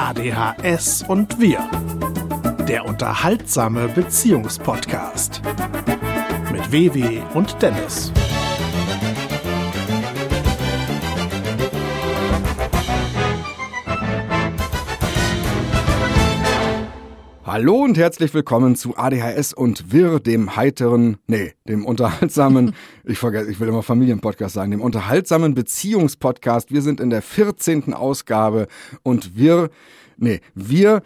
ADHS und wir. Der unterhaltsame Beziehungspodcast. Mit WW und Dennis. Hallo und herzlich willkommen zu ADHS und Wir, dem heiteren, nee, dem unterhaltsamen, ich vergesse, ich will immer Familienpodcast sagen, dem unterhaltsamen Beziehungspodcast. Wir sind in der 14. Ausgabe und wir, nee, wir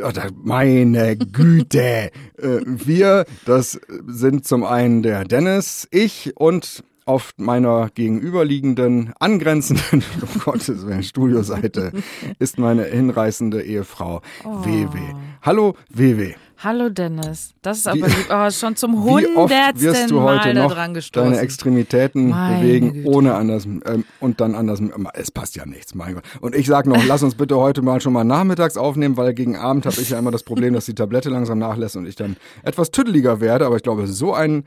Oh, meine Güte. Äh, wir, das sind zum einen der Dennis, ich und auf meiner gegenüberliegenden, angrenzenden, um Gottes Willen, Studioseite ist meine hinreißende Ehefrau oh. WW. Hallo WW. Hallo Dennis, das ist aber lieb, oh, schon zum hundertsten wirst du heute Mal noch dran gestoßen. deine Extremitäten Meine bewegen, Güte. ohne anders ähm, und dann anders. Es passt ja nichts, mein Gott. Und ich sag noch, lass uns bitte heute mal schon mal nachmittags aufnehmen, weil gegen Abend habe ich ja immer das Problem, dass die Tablette langsam nachlässt und ich dann etwas tüdeliger werde. Aber ich glaube, so einen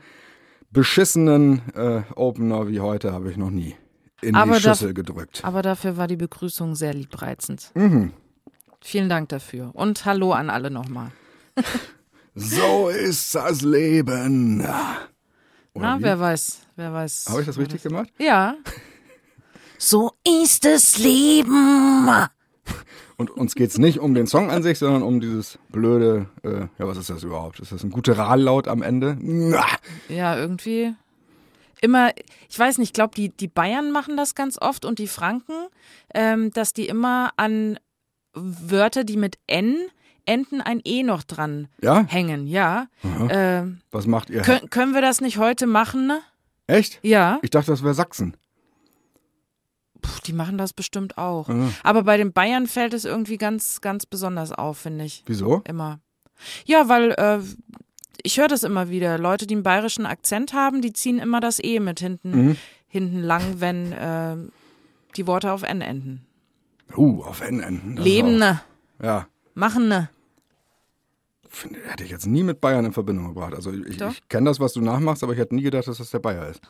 beschissenen äh, Opener wie heute habe ich noch nie in Aber die das- Schüssel gedrückt. Aber dafür war die Begrüßung sehr liebreizend. Mhm. Vielen Dank dafür. Und hallo an alle nochmal. So ist das Leben. Oder Na, wie? wer weiß, wer weiß. Habe ich das richtig gemacht? Ja. So ist das Leben. Und uns geht's nicht um den Song an sich, sondern um dieses blöde, äh, ja, was ist das überhaupt? Ist das ein Gutturalaut am Ende? Ja, irgendwie. Immer, ich weiß nicht, ich glaube, die, die Bayern machen das ganz oft und die Franken, ähm, dass die immer an Wörter, die mit N enden, ein E noch dran Ja? hängen. Ja. Ähm, Was macht ihr? können, können wir das nicht heute machen? Echt? Ja. Ich dachte, das wäre Sachsen. Puh, die machen das bestimmt auch. Ja. Aber bei den Bayern fällt es irgendwie ganz, ganz besonders auf, finde ich. Wieso? Immer. Ja, weil äh, ich höre das immer wieder. Leute, die einen bayerischen Akzent haben, die ziehen immer das E mit hinten, Mhm. hinten lang, wenn äh, die Worte auf N enden. Uh, auf N enden. Das Leben, ist ne? auch- Ja. Machen, ne? Hätte ich jetzt nie mit Bayern in Verbindung gebracht. Also ich, ich kenne das, was du nachmachst, aber ich hätte nie gedacht, dass das der Bayer ist.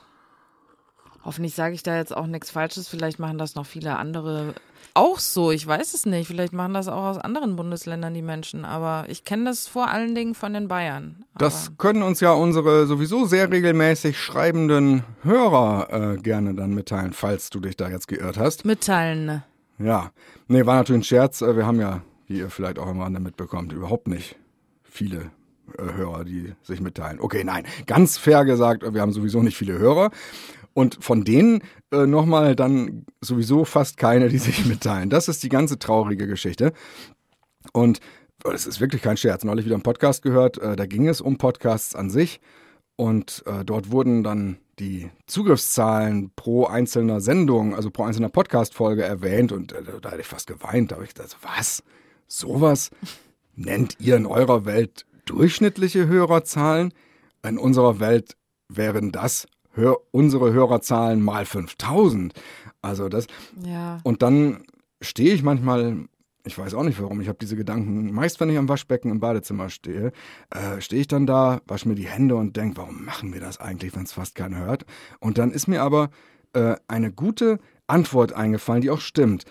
Hoffentlich sage ich da jetzt auch nichts Falsches. Vielleicht machen das noch viele andere auch so. Ich weiß es nicht. Vielleicht machen das auch aus anderen Bundesländern die Menschen. Aber ich kenne das vor allen Dingen von den Bayern. Das Aber können uns ja unsere sowieso sehr regelmäßig schreibenden Hörer äh, gerne dann mitteilen, falls du dich da jetzt geirrt hast. mitteilen. ne? Ja, nee, war natürlich ein Scherz. Äh, Wir haben ja, wie ihr vielleicht auch am Rande mitbekommt, überhaupt nicht viele äh, Hörer, die sich mitteilen. Okay, nein, ganz fair gesagt, äh, wir haben sowieso nicht viele Hörer. Und von denen äh, nochmal dann sowieso fast keine, die sich mitteilen. Das ist die ganze traurige Geschichte. Und es ist wirklich kein Scherz. Neulich wieder einen Podcast gehört, äh, da ging es um Podcasts an sich. Und äh, dort wurden dann die Zugriffszahlen pro einzelner Sendung, also pro einzelner Podcast-Folge erwähnt. Und äh, da hatte ich fast geweint. Da habe ich gedacht, was? Sowas nennt ihr in eurer Welt durchschnittliche Hörerzahlen? In unserer Welt wären das hör unsere Hörerzahlen mal 5000. Also das, Ja. und dann stehe ich manchmal, ich weiß auch nicht warum, ich habe diese Gedanken, meist wenn ich am Waschbecken im Badezimmer stehe, äh, stehe ich dann da, wasche mir die Hände und denke, warum machen wir das eigentlich, wenn es fast keiner hört? Und dann ist mir aber äh, eine gute Antwort eingefallen, die auch stimmt.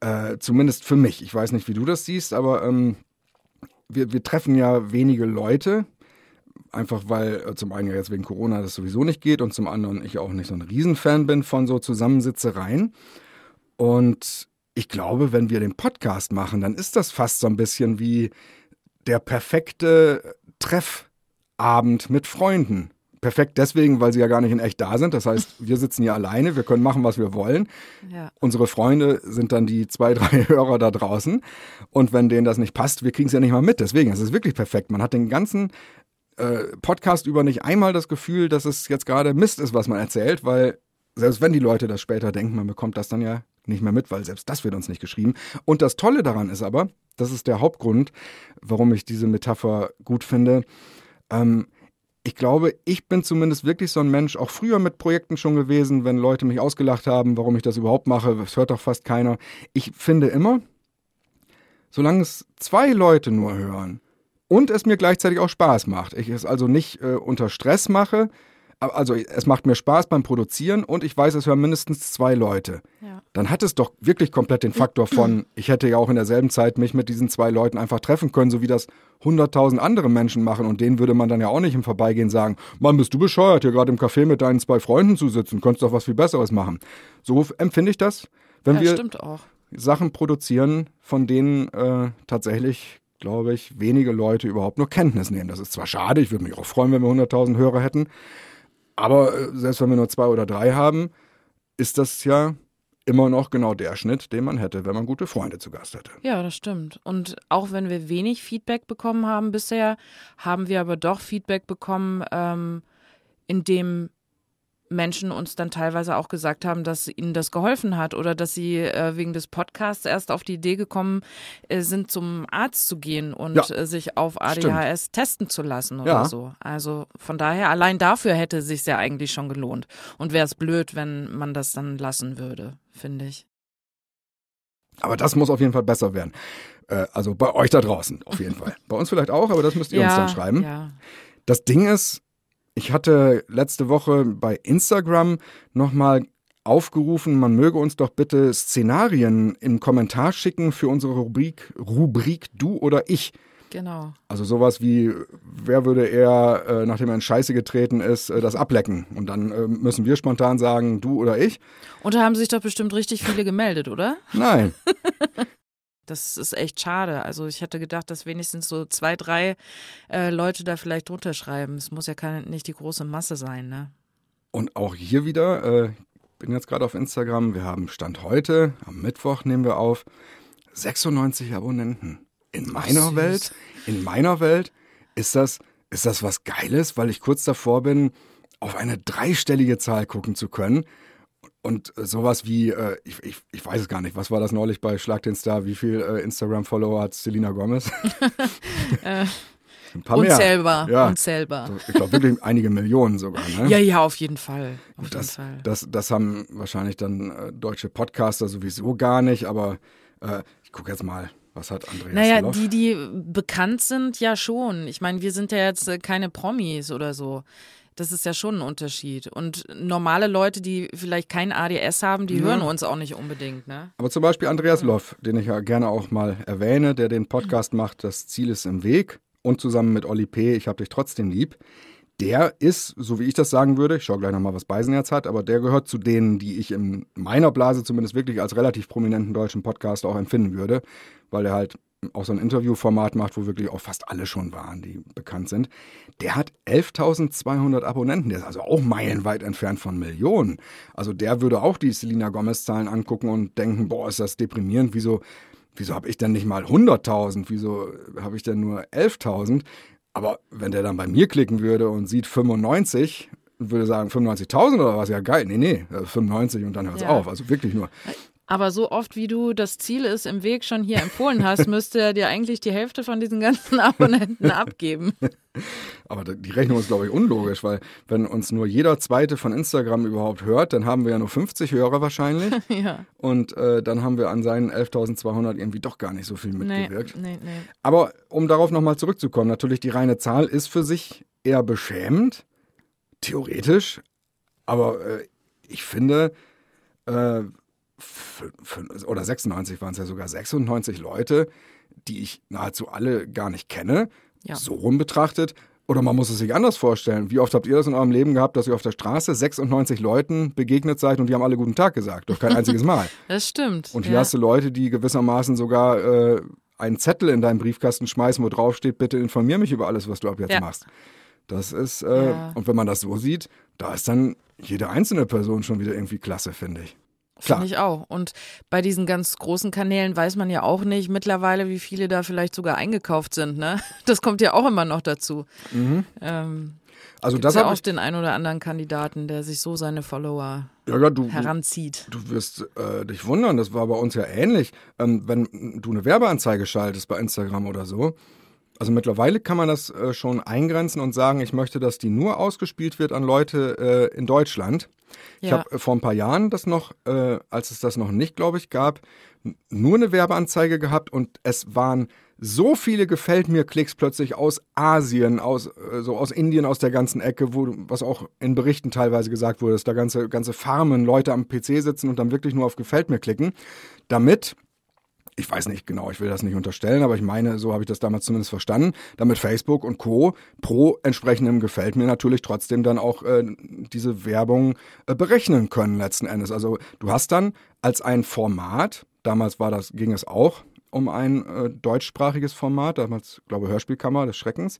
Äh, zumindest für mich. Ich weiß nicht, wie du das siehst, aber ähm, wir, wir treffen ja wenige Leute, einfach weil äh, zum einen ja jetzt wegen Corona das sowieso nicht geht und zum anderen ich auch nicht so ein Riesenfan bin von so Zusammensitzereien. Und ich glaube, wenn wir den Podcast machen, dann ist das fast so ein bisschen wie der perfekte Treffabend mit Freunden. Perfekt deswegen, weil sie ja gar nicht in echt da sind. Das heißt, wir sitzen hier alleine, wir können machen, was wir wollen. Ja. Unsere Freunde sind dann die zwei, drei Hörer da draußen. Und wenn denen das nicht passt, wir kriegen es ja nicht mal mit. Deswegen, es ist wirklich perfekt. Man hat den ganzen äh, Podcast über nicht einmal das Gefühl, dass es jetzt gerade Mist ist, was man erzählt, weil selbst wenn die Leute das später denken, man bekommt das dann ja nicht mehr mit, weil selbst das wird uns nicht geschrieben. Und das Tolle daran ist aber, das ist der Hauptgrund, warum ich diese Metapher gut finde. Ähm, ich glaube, ich bin zumindest wirklich so ein Mensch, auch früher mit Projekten schon gewesen, wenn Leute mich ausgelacht haben, warum ich das überhaupt mache, das hört doch fast keiner. Ich finde immer, solange es zwei Leute nur hören und es mir gleichzeitig auch Spaß macht, ich es also nicht äh, unter Stress mache, also es macht mir Spaß beim Produzieren und ich weiß, es hören mindestens zwei Leute. Ja. Dann hat es doch wirklich komplett den Faktor von, ich hätte ja auch in derselben Zeit mich mit diesen zwei Leuten einfach treffen können, so wie das hunderttausend andere Menschen machen und denen würde man dann ja auch nicht im Vorbeigehen sagen, Mann, bist du bescheuert, hier gerade im Café mit deinen zwei Freunden zu sitzen, könntest doch was viel Besseres machen. So empfinde ich das, wenn ja, wir. Sachen produzieren, von denen äh, tatsächlich, glaube ich, wenige Leute überhaupt nur Kenntnis nehmen. Das ist zwar schade, ich würde mich auch freuen, wenn wir 100.000 Hörer hätten, aber äh, selbst wenn wir nur zwei oder drei haben, ist das ja immer noch genau der Schnitt, den man hätte, wenn man gute Freunde zu Gast hätte. Ja, das stimmt. Und auch wenn wir wenig Feedback bekommen haben bisher, haben wir aber doch Feedback bekommen, ähm, in dem Menschen uns dann teilweise auch gesagt haben, dass ihnen das geholfen hat oder dass sie äh, wegen des Podcasts erst auf die Idee gekommen äh, sind, zum Arzt zu gehen und Ja, äh, sich auf ADHS testen zu lassen oder Ja. so. Also von daher, allein dafür hätte es sich ja eigentlich schon gelohnt. Und wäre es blöd, wenn man das dann lassen würde, finde ich. Aber das muss auf jeden Fall besser werden. Äh, also bei euch da draußen, auf jeden Fall. Bei uns vielleicht auch, aber das müsst ihr uns dann schreiben. Ja. Das Ding ist, ich hatte letzte Woche bei Instagram nochmal aufgerufen, man möge uns doch bitte Szenarien im Kommentar schicken für unsere Rubrik, Rubrik Du oder Ich. Genau. Also sowas wie, wer würde eher, äh, nachdem er in Scheiße getreten ist, äh, das ablecken? Und dann äh, müssen wir spontan sagen, du oder ich. Und da haben sich doch bestimmt richtig viele gemeldet, oder? Nein. Das ist echt schade. Also ich hätte gedacht, dass wenigstens so zwei, drei äh, Leute da vielleicht drunter schreiben. Es muss ja keine, nicht die große Masse sein, ne? Und auch hier wieder, äh, ich bin jetzt gerade auf Instagram, wir haben Stand heute, am Mittwoch nehmen wir auf, 96 Abonnenten. In meiner süß. Welt, in meiner Welt ist das, ist das was Geiles, weil ich kurz davor bin, auf eine dreistellige Zahl gucken zu können. Und sowas wie, äh, ich, ich, ich weiß es gar nicht, was war das neulich bei Schlag den Star? Wie viel äh, Instagram-Follower hat Selena Gomez? Ein paar mehr. Unzählbar, Ja. unzählbar. Ich glaube wirklich einige Millionen sogar. Ne? Ja, ja, auf jeden Fall. Auf jeden Das, Fall. das, das haben wahrscheinlich dann äh, deutsche Podcaster sowieso gar nicht, aber äh, ich gucke jetzt mal, was hat Andreas Naja, Loff? die, die bekannt sind, ja schon. Ich meine, wir sind ja jetzt äh, keine Promis oder so. Das ist ja schon ein Unterschied. Und normale Leute, die vielleicht kein ADS haben, die hören uns auch nicht unbedingt, ne? Aber zum Beispiel Andreas Loff, den ich ja gerne auch mal erwähne, der den Podcast macht, Das Ziel ist im Weg und zusammen mit Olli P., ich hab dich trotzdem lieb. Der ist, so wie ich das sagen würde, ich schaue gleich nochmal, was Beisenherz hat, aber der gehört zu denen, die ich in meiner Blase zumindest wirklich als relativ prominenten deutschen Podcast auch empfinden würde, weil er halt auch so ein Interviewformat macht, wo wirklich auch fast alle schon waren, die bekannt sind. Der hat 11.200 Abonnenten, der ist also auch meilenweit entfernt von Millionen. Also der würde auch die Selena Gomez-Zahlen angucken und denken, boah, ist das deprimierend, wieso, wieso habe ich denn nicht mal 100.000, wieso habe ich denn nur 11.000? Aber wenn der dann bei mir klicken würde und sieht 95, würde sagen 95.000 oder was, ja geil, nee, nee, äh, 95 und dann hört's Ja. auf, also wirklich nur. Aber so oft, wie du das Ziel ist im Weg schon hier empfohlen hast, müsste er dir eigentlich die Hälfte von diesen ganzen Abonnenten abgeben. Aber die Rechnung ist, glaube ich, unlogisch, weil wenn uns nur jeder Zweite von Instagram überhaupt hört, dann haben wir ja nur 50 Hörer wahrscheinlich. ja. Und äh, dann haben wir an seinen 11.200 irgendwie doch gar nicht so viel Nee, mitgewirkt. nee, nee. Aber um darauf nochmal zurückzukommen, natürlich die reine Zahl ist für sich eher beschämend, theoretisch. Aber äh, ich finde, äh, oder 96 waren es ja sogar 96 Leute, die ich nahezu alle gar nicht kenne, Ja. so rum betrachtet. Oder man muss es sich anders vorstellen. Wie oft habt ihr das in eurem Leben gehabt, dass ihr auf der Straße 96 Leuten begegnet seid und die haben alle guten Tag gesagt? Doch kein einziges Mal. Das stimmt. Und hier ja. hast du Leute, die gewissermaßen sogar äh, einen Zettel in deinen Briefkasten schmeißen, wo drauf steht, bitte informier mich über alles, was du ab jetzt Ja. machst. Das ist, äh, und wenn man das so sieht, da ist dann jede einzelne Person schon wieder irgendwie klasse, finde ich. Klar. Finde ich auch. Und bei diesen ganz großen Kanälen weiß man ja auch nicht mittlerweile, wie viele da vielleicht sogar eingekauft sind. Ne? Das kommt ja auch immer noch dazu. Ähm, Also das ja auch ich, den einen oder anderen Kandidaten, der sich so seine Follower ja, ja, du, du, heranzieht. du wirst äh, dich wundern, das war bei uns ja ähnlich. Ähm, wenn du eine Werbeanzeige schaltest bei Instagram oder so, also mittlerweile kann man das äh, schon eingrenzen und sagen, ich möchte, dass die nur ausgespielt wird an Leute äh, in Deutschland. Ich Ja. habe äh, vor ein paar Jahren das noch, äh, als es das noch nicht, glaube ich, gab, nur eine Werbeanzeige gehabt und es waren so viele gefällt mir Klicks plötzlich aus Asien, aus äh, so aus Indien, aus der ganzen Ecke, wo was auch in Berichten teilweise gesagt wurde, dass da ganze ganze Farmen Leute am PC sitzen und dann wirklich nur auf gefällt mir klicken, damit ich weiß nicht genau, ich will das nicht unterstellen, aber ich meine, so habe ich das damals zumindest verstanden, damit Facebook und Co. pro entsprechendem gefällt mir natürlich trotzdem dann auch äh, diese Werbung äh, berechnen können letzten Endes. Also du hast dann als ein Format, damals war das, ging es auch um ein äh, deutschsprachiges Format, damals, glaube Hörspielkammer des Schreckens,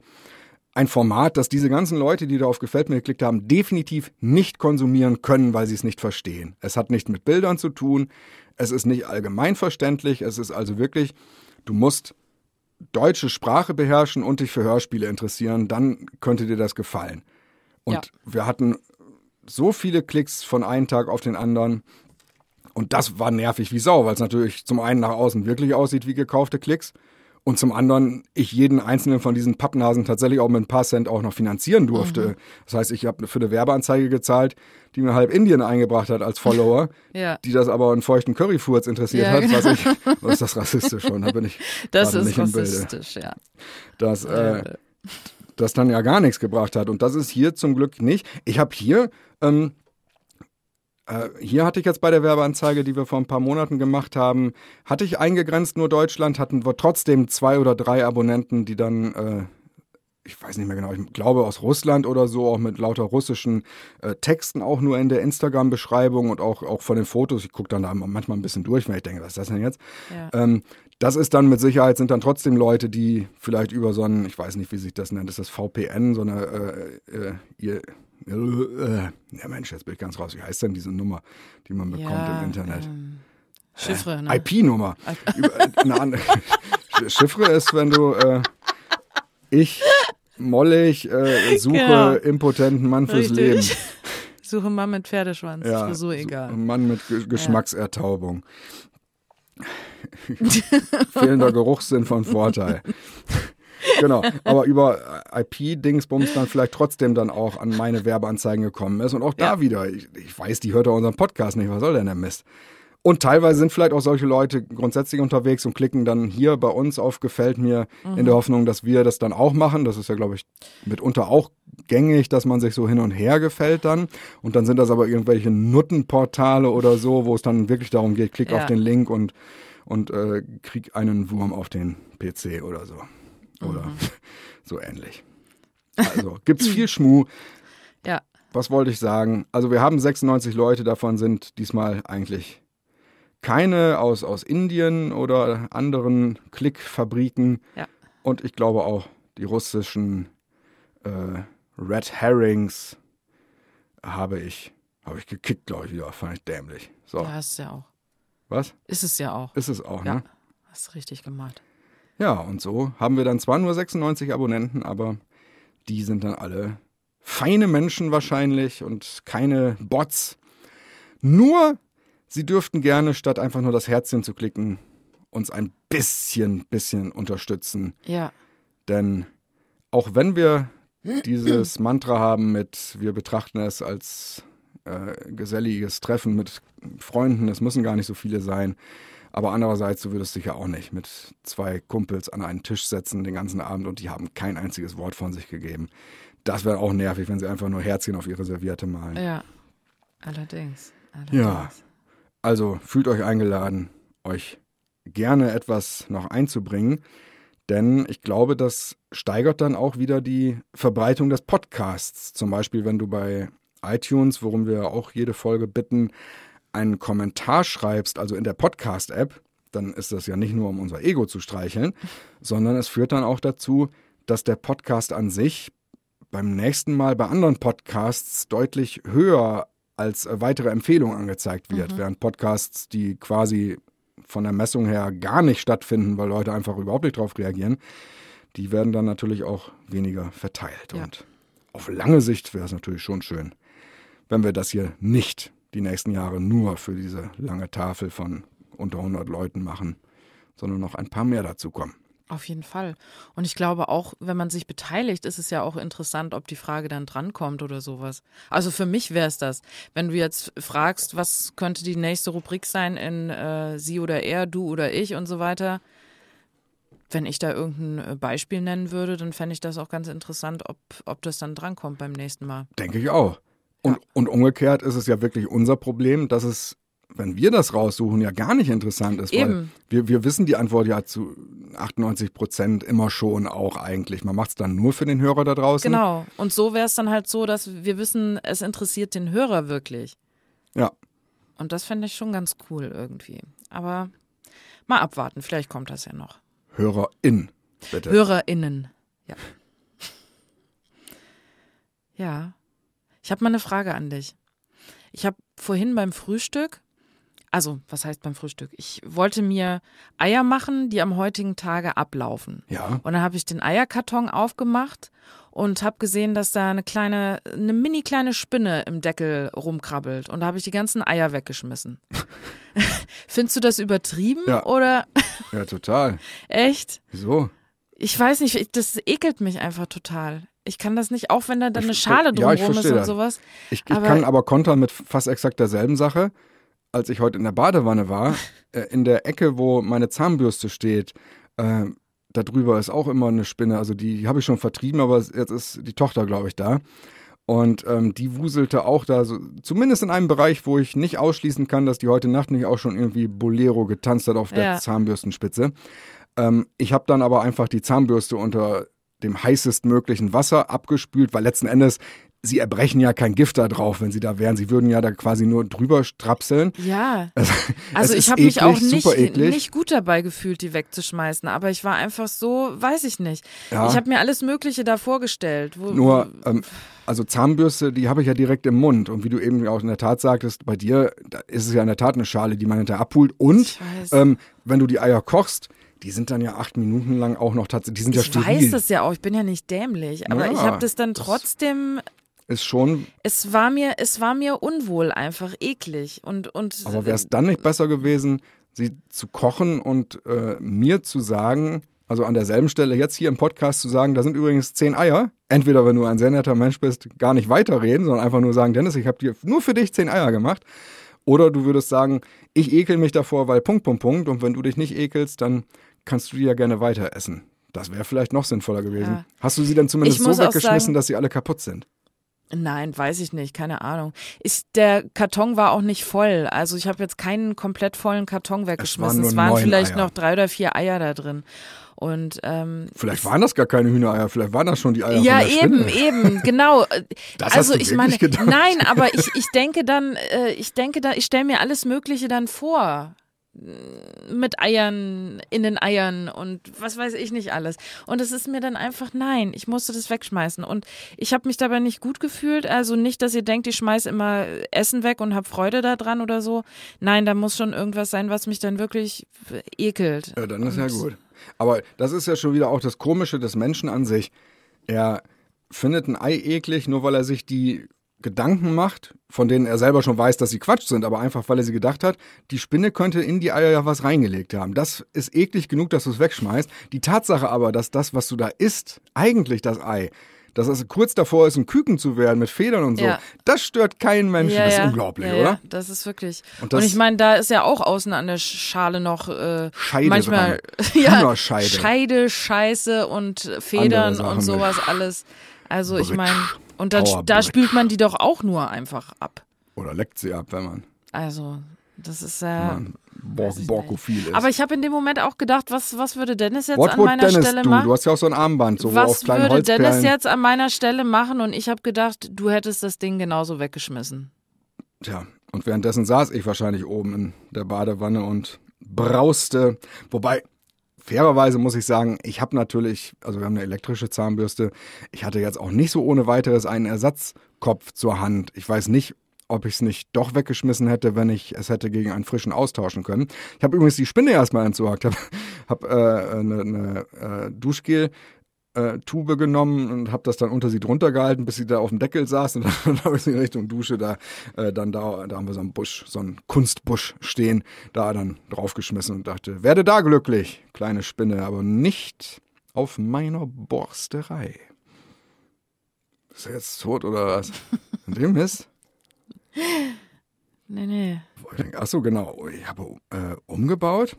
ein Format, das diese ganzen Leute, die da auf Gefällt mir geklickt haben, definitiv nicht konsumieren können, weil sie es nicht verstehen. Es hat nicht mit Bildern zu tun, es ist nicht allgemeinverständlich, es ist also wirklich, du musst deutsche Sprache beherrschen und dich für Hörspiele interessieren, dann könnte dir das gefallen. Und ja. wir hatten so viele Klicks von einem Tag auf den anderen. Und das war nervig wie Sau, weil es natürlich zum einen nach außen wirklich aussieht wie gekaufte Klicks und zum anderen ich jeden einzelnen von diesen Pappnasen tatsächlich auch mit ein paar Cent auch noch finanzieren durfte. Mhm. Das heißt, ich habe für eine Werbeanzeige gezahlt, die mir halb Indien eingebracht hat als Follower, ja. die das aber einen feuchten Curryfurz interessiert ja, hat, was ich, was ist das rassistisch schon, da bin ich Das ist nicht rassistisch, ja. Das, äh, das dann ja gar nichts gebracht hat und das ist hier zum Glück nicht. Ich habe hier ähm, äh, hier hatte ich jetzt bei der Werbeanzeige, die wir vor ein paar Monaten gemacht haben, hatte ich eingegrenzt nur Deutschland, hatten wir trotzdem zwei oder drei Abonnenten, die dann, äh, ich weiß nicht mehr genau, ich glaube aus Russland oder so, auch mit lauter russischen äh, Texten, auch nur in der Instagram-Beschreibung und auch, auch von den Fotos. Ich gucke dann da manchmal ein bisschen durch, wenn ich denke, was ist das denn jetzt? Ja. Ähm, das ist dann mit Sicherheit, sind dann trotzdem Leute, die vielleicht über so ein, ich weiß nicht, wie sich das nennt, ist das VPN, so eine, äh, äh, ihr, äh, ja Mensch, jetzt bin ich ganz raus. Wie heißt denn diese Nummer, die man bekommt ja, im Internet? Ähm, Chiffre, ne? IP-Nummer. Chiffre ist, wenn du äh, ich, mollig, äh, suche genau. impotenten Mann fürs Richtig. Leben. Suche Mann mit Pferdeschwanz. Ja, so egal. Mann mit G Geschmacksertaubung. Fehlender Geruchssinn von Vorteil genau, aber über IP-Dingsbums dann vielleicht trotzdem dann auch an meine Werbeanzeigen gekommen ist. Und auch da ja. wieder, ich, ich, weiß, die hört ja unseren Podcast nicht, was soll denn der Mist? Und teilweise sind vielleicht auch solche Leute grundsätzlich unterwegs und klicken dann hier bei uns auf Gefällt mir mhm. in der Hoffnung, dass wir das dann auch machen. Das ist ja, glaube ich, mitunter auch gängig, dass man sich so hin und her gefällt dann. Und dann sind das aber irgendwelche Nuttenportale oder so, wo es dann wirklich darum geht, klick ja. auf den Link und, und äh, krieg einen Wurm auf den PC oder so oder mhm. so ähnlich. Also gibt es viel Schmuh. Ja. Was wollte ich sagen? Also wir haben 96 Leute, davon sind diesmal eigentlich keine aus, aus Indien oder anderen Klickfabriken. Ja. Und ich glaube auch die russischen äh, Red Herrings habe ich, habe ich gekickt, glaube ich, wieder. Fand ich dämlich. So. Ja, ist es ja auch. Was? Ist es ja auch. Ist es auch, ja. ne? Hast richtig gemacht. Ja, und so haben wir dann zwar nur 96 Abonnenten, aber die sind dann alle feine Menschen wahrscheinlich und keine Bots. Nur, sie dürften gerne, statt einfach nur das Herzchen zu klicken, uns ein bisschen, bisschen unterstützen. Ja. Denn auch wenn wir dieses Mantra haben mit, wir betrachten es als äh, geselliges Treffen mit Freunden, es müssen gar nicht so viele sein, aber andererseits, du würdest dich ja auch nicht mit zwei Kumpels an einen Tisch setzen den ganzen Abend und die haben kein einziges Wort von sich gegeben. Das wäre auch nervig, wenn sie einfach nur Herzchen auf ihre Serviette malen. Ja, allerdings. allerdings. Ja, also fühlt euch eingeladen, euch gerne etwas noch einzubringen. Denn ich glaube, das steigert dann auch wieder die Verbreitung des Podcasts. Zum Beispiel, wenn du bei iTunes, worum wir auch jede Folge bitten, einen Kommentar schreibst, also in der Podcast-App, dann ist das ja nicht nur, um unser Ego zu streicheln, sondern es führt dann auch dazu, dass der Podcast an sich beim nächsten Mal bei anderen Podcasts deutlich höher als weitere Empfehlung angezeigt wird, mhm. während Podcasts, die quasi von der Messung her gar nicht stattfinden, weil Leute einfach überhaupt nicht drauf reagieren, die werden dann natürlich auch weniger verteilt. Ja. Und auf lange Sicht wäre es natürlich schon schön, wenn wir das hier nicht die nächsten Jahre nur für diese lange Tafel von unter 100 Leuten machen, sondern noch ein paar mehr dazu kommen. Auf jeden Fall. Und ich glaube auch, wenn man sich beteiligt, ist es ja auch interessant, ob die Frage dann drankommt oder sowas. Also für mich wäre es das. Wenn du jetzt fragst, was könnte die nächste Rubrik sein in äh, sie oder er, du oder ich und so weiter, wenn ich da irgendein äh, Beispiel nennen würde, dann fände ich das auch ganz interessant, ob, ob das dann drankommt beim nächsten Mal. Denke ich auch. Und, und umgekehrt ist es ja wirklich unser Problem, dass es, wenn wir das raussuchen, ja gar nicht interessant ist. Weil Eben. wir, wir wissen die Antwort ja zu 98 Prozent immer schon auch eigentlich. Man macht es dann nur für den Hörer da draußen. Genau. Und so wäre es dann halt so, dass wir wissen, es interessiert den Hörer wirklich. Ja. Und das fände ich schon ganz cool irgendwie. Aber mal abwarten, vielleicht kommt das ja noch. HörerIn, bitte. HörerInnen. Ja. Ja. Ich habe mal eine Frage an dich. Ich habe vorhin beim Frühstück, also was heißt beim Frühstück? Ich wollte mir Eier machen, die am heutigen Tage ablaufen. ja. Und dann habe ich den Eierkarton aufgemacht und habe gesehen, dass da eine kleine, eine mini kleine Spinne im Deckel rumkrabbelt. Und da habe ich die ganzen Eier weggeschmissen. Findest du das übertrieben Ja. oder Ja, total. echt? Wieso? Ich weiß nicht, ich- das ekelt mich einfach total. Ich kann das nicht, auch wenn da dann eine Schale ja, drumherum ist verstehe und das. sowas. Ich, ich Aber- kann aber kontern mit fast exakt derselben Sache. Als ich heute in der Badewanne war, äh, in der Ecke, wo meine Zahnbürste steht, äh, da drüber ist auch immer eine Spinne. Also die habe ich schon vertrieben, aber jetzt ist die Tochter, glaube ich, da. Und ähm, die wuselte auch da, so, zumindest in einem Bereich, wo ich nicht ausschließen kann, dass die heute Nacht nicht auch schon irgendwie Bolero getanzt hat auf der Ja. Zahnbürstenspitze. Ähm, ich habe dann aber einfach die Zahnbürste unter dem heißestmöglichen Wasser abgespült, weil letzten Endes, sie erbrechen ja kein Gift da drauf, wenn sie da wären. Sie würden ja da quasi nur drüber strapseln. Ja. Also ist ich habe mich auch nicht, nicht gut dabei gefühlt, die wegzuschmeißen. Aber ich war einfach so, weiß ich nicht. Ja. Ich habe mir alles Mögliche da vorgestellt. Wo, Nur, ähm, also Zahnbürste, die habe ich ja direkt im Mund. Und wie du eben auch in der Tat sagtest, bei dir da ist es ja in der Tat eine Schale, die man hinterher abholt. Und ähm, wenn du die Eier kochst, die sind dann ja acht Minuten lang auch noch tatsächlich, die sind ja ich steril. weiß das ja auch, ich bin ja nicht dämlich, aber Ja, ich habe das dann trotzdem, Ist schon, es war mir, es war mir unwohl einfach, eklig und und aber wäre es dann nicht besser gewesen, sie zu kochen und äh, mir zu sagen, also an derselben Stelle jetzt hier im Podcast zu sagen, da sind übrigens zehn Eier. Entweder, wenn du ein sehr netter Mensch bist, gar nicht weiterreden, sondern einfach nur sagen, Dennis, ich habe dir nur für dich zehn Eier gemacht. Oder du würdest sagen, ich ekel mich davor, weil Punkt, Punkt, Punkt. Und wenn du dich nicht ekelst, dann kannst du die ja gerne weiter essen. Das wäre vielleicht noch sinnvoller gewesen. Ja. Hast du sie dann zumindest so weggeschmissen, sagen- dass sie alle kaputt sind? Nein, weiß ich nicht, keine Ahnung. Ist der Karton war auch nicht voll, also ich habe jetzt keinen komplett vollen Karton weggeschmissen. Es waren neun vielleicht Eier. noch drei oder vier Eier da drin. Und ähm, Vielleicht waren das gar keine Hühnereier, vielleicht waren das schon die Eier ja, von der eben, eben, genau. Das hast also du ich meine, gedacht? nein, aber ich, ich denke dann, äh, ich denke da, ich stelle mir alles Mögliche dann vor. Mit Eiern, in den Eiern und was weiß ich nicht alles. Und es ist mir dann einfach, nein, ich musste das wegschmeißen. Und ich habe mich dabei nicht gut gefühlt. Also nicht, dass ihr denkt, ich schmeiß immer Essen weg und habe Freude daran oder so. Nein, da muss schon irgendwas sein, was mich dann wirklich ekelt. Ja, dann ist ja Und- gut. Aber das ist ja schon wieder auch das Komische des Menschen an sich. Er findet ein Ei eklig, nur weil er sich die Gedanken macht, von denen er selber schon weiß, dass sie Quatsch sind, aber einfach, weil er sie gedacht hat, die Spinne könnte in die Eier ja was reingelegt haben. Das ist eklig genug, dass du es wegschmeißt. Die Tatsache aber, dass das, was du da isst, eigentlich das Ei, dass es kurz davor ist, ein Küken zu werden mit Federn und so, Ja. das stört keinen Menschen. das ist unglaublich, ja, oder? Ja, das ist wirklich. Und Und, ich meine, da ist ja auch außen an der Schale noch äh, Scheide manchmal ja, Hühnerscheide. Scheide, Scheiße und Federn und sowas alles. Also ich meine, und dann, da spült man die doch auch nur einfach ab. Oder leckt sie ab, wenn man, Also das ist ja. man Bor Borkophil ist. Aber ich habe in dem Moment auch gedacht, was, was würde Dennis jetzt What an meiner Dennis Stelle do? machen? Du hast ja auch so ein Armband, so wo auf was würde Dennis jetzt an meiner Stelle machen? Und ich habe gedacht, du hättest das Ding genauso weggeschmissen. Tja, und währenddessen saß ich wahrscheinlich oben in der Badewanne und brauste. Wobei, fairerweise muss ich sagen, ich habe natürlich, also wir haben eine elektrische Zahnbürste, ich hatte jetzt auch nicht so ohne weiteres einen Ersatzkopf zur Hand. Ich weiß nicht, ob ich es nicht doch weggeschmissen hätte, wenn ich es hätte gegen einen frischen austauschen können. Ich habe übrigens die Spinne erstmal entsorgt, habe hab, äh, eine, eine äh, Duschgel äh, Tube genommen und habe das dann unter sie drunter gehalten, bis sie da auf dem Deckel saß und dann habe ich sie in Richtung Dusche da, äh, dann da, da haben wir so einen Busch, so einen Kunstbusch stehen, da dann draufgeschmissen und dachte, werde da glücklich, kleine Spinne, aber nicht auf meiner Borsterei. Ist er jetzt tot oder was? Und dem ist? Nee, nee. Ach so, genau. Ich habe äh, umgebaut.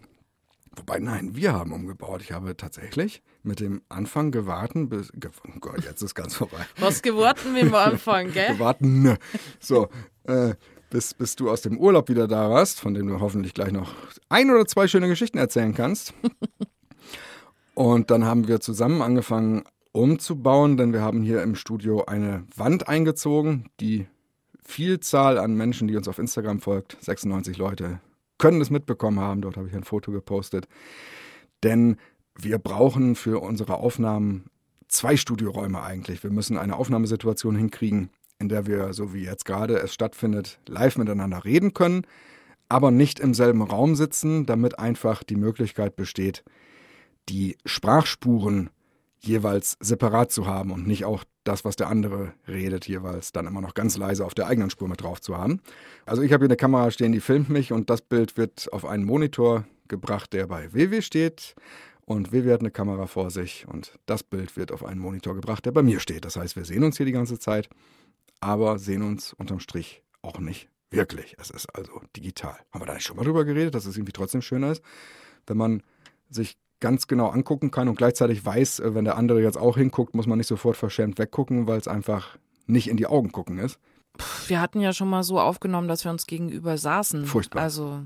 Wobei, nein, wir haben umgebaut. Ich habe tatsächlich mit dem Anfang gewartet bis. Ge oh Gott, jetzt ist ganz vorbei. Was gewarten wir am Anfang, gell? Gewarten. Ne. So, äh, bis, bis du aus dem Urlaub wieder da warst, von dem du hoffentlich gleich noch ein oder zwei schöne Geschichten erzählen kannst. Und dann haben wir zusammen angefangen umzubauen, denn wir haben hier im Studio eine Wand eingezogen. Die Vielzahl an Menschen, die uns auf Instagram folgt, 96 Leute, können es mitbekommen haben. Dort habe ich ein Foto gepostet. Denn wir brauchen für unsere Aufnahmen zwei Studioräume eigentlich. Wir müssen eine Aufnahmesituation hinkriegen, in der wir, so wie jetzt gerade es stattfindet, live miteinander reden können, aber nicht im selben Raum sitzen, damit einfach die Möglichkeit besteht, die Sprachspuren jeweils separat zu haben und nicht auch das, was der andere redet, jeweils dann immer noch ganz leise auf der eigenen Spur mit drauf zu haben. Also ich habe hier eine Kamera stehen, die filmt mich und das Bild wird auf einen Monitor gebracht, der bei WW steht. Und WW hat eine Kamera vor sich und das Bild wird auf einen Monitor gebracht, der bei mir steht. Das heißt, wir sehen uns hier die ganze Zeit, aber sehen uns unterm Strich auch nicht wirklich. Es ist also digital. Haben wir da nicht schon mal drüber geredet, dass es irgendwie trotzdem schöner ist, wenn man sich ganz genau angucken kann und gleichzeitig weiß, äh, wenn der andere jetzt auch hinguckt, muss man nicht sofort verschämt weggucken, weil es einfach nicht in die Augen gucken ist. Wir hatten ja schon mal so aufgenommen, dass wir uns gegenüber saßen. Furchtbar. Also,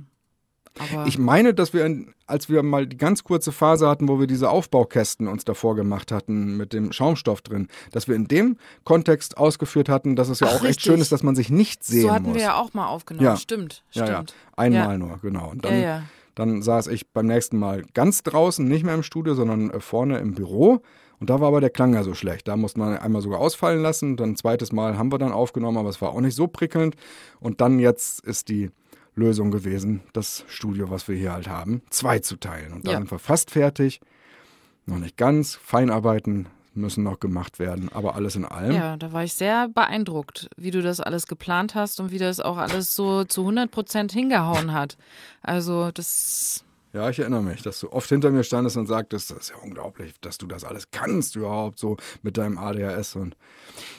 aber Ich meine, dass wir, als wir mal die ganz kurze Phase hatten, wo wir diese Aufbaukästen uns davor gemacht hatten mit dem Schaumstoff drin, dass wir in dem Kontext ausgeführt hatten, dass es ja Ach, auch echt richtig. schön ist, dass man sich nicht sehen so hatten muss. wir ja auch mal aufgenommen. Ja. Stimmt, ja, ja. stimmt. Einmal Ja. nur, genau. Und dann. Dann saß ich beim nächsten Mal ganz draußen, nicht mehr im Studio, sondern äh, vorne im Büro. Und da war aber der Klang ja so schlecht. Da musste man einmal sogar ausfallen lassen. Dann ein zweites Mal haben wir dann aufgenommen, aber es war auch nicht so prickelnd. Und dann jetzt ist die Lösung gewesen, das Studio, was wir hier halt haben, zwei zu teilen. Und da Ja. sind wir fast fertig. Noch nicht ganz. Feinarbeiten müssen noch gemacht werden, aber alles in allem. Ja, da war ich sehr beeindruckt, wie du das alles geplant hast und wie das auch alles so zu 100 Prozent hingehauen hat. Also das, Ja, ich erinnere mich, dass du oft hinter mir standest und sagtest, das ist ja unglaublich, dass du das alles kannst überhaupt so mit deinem ADHS und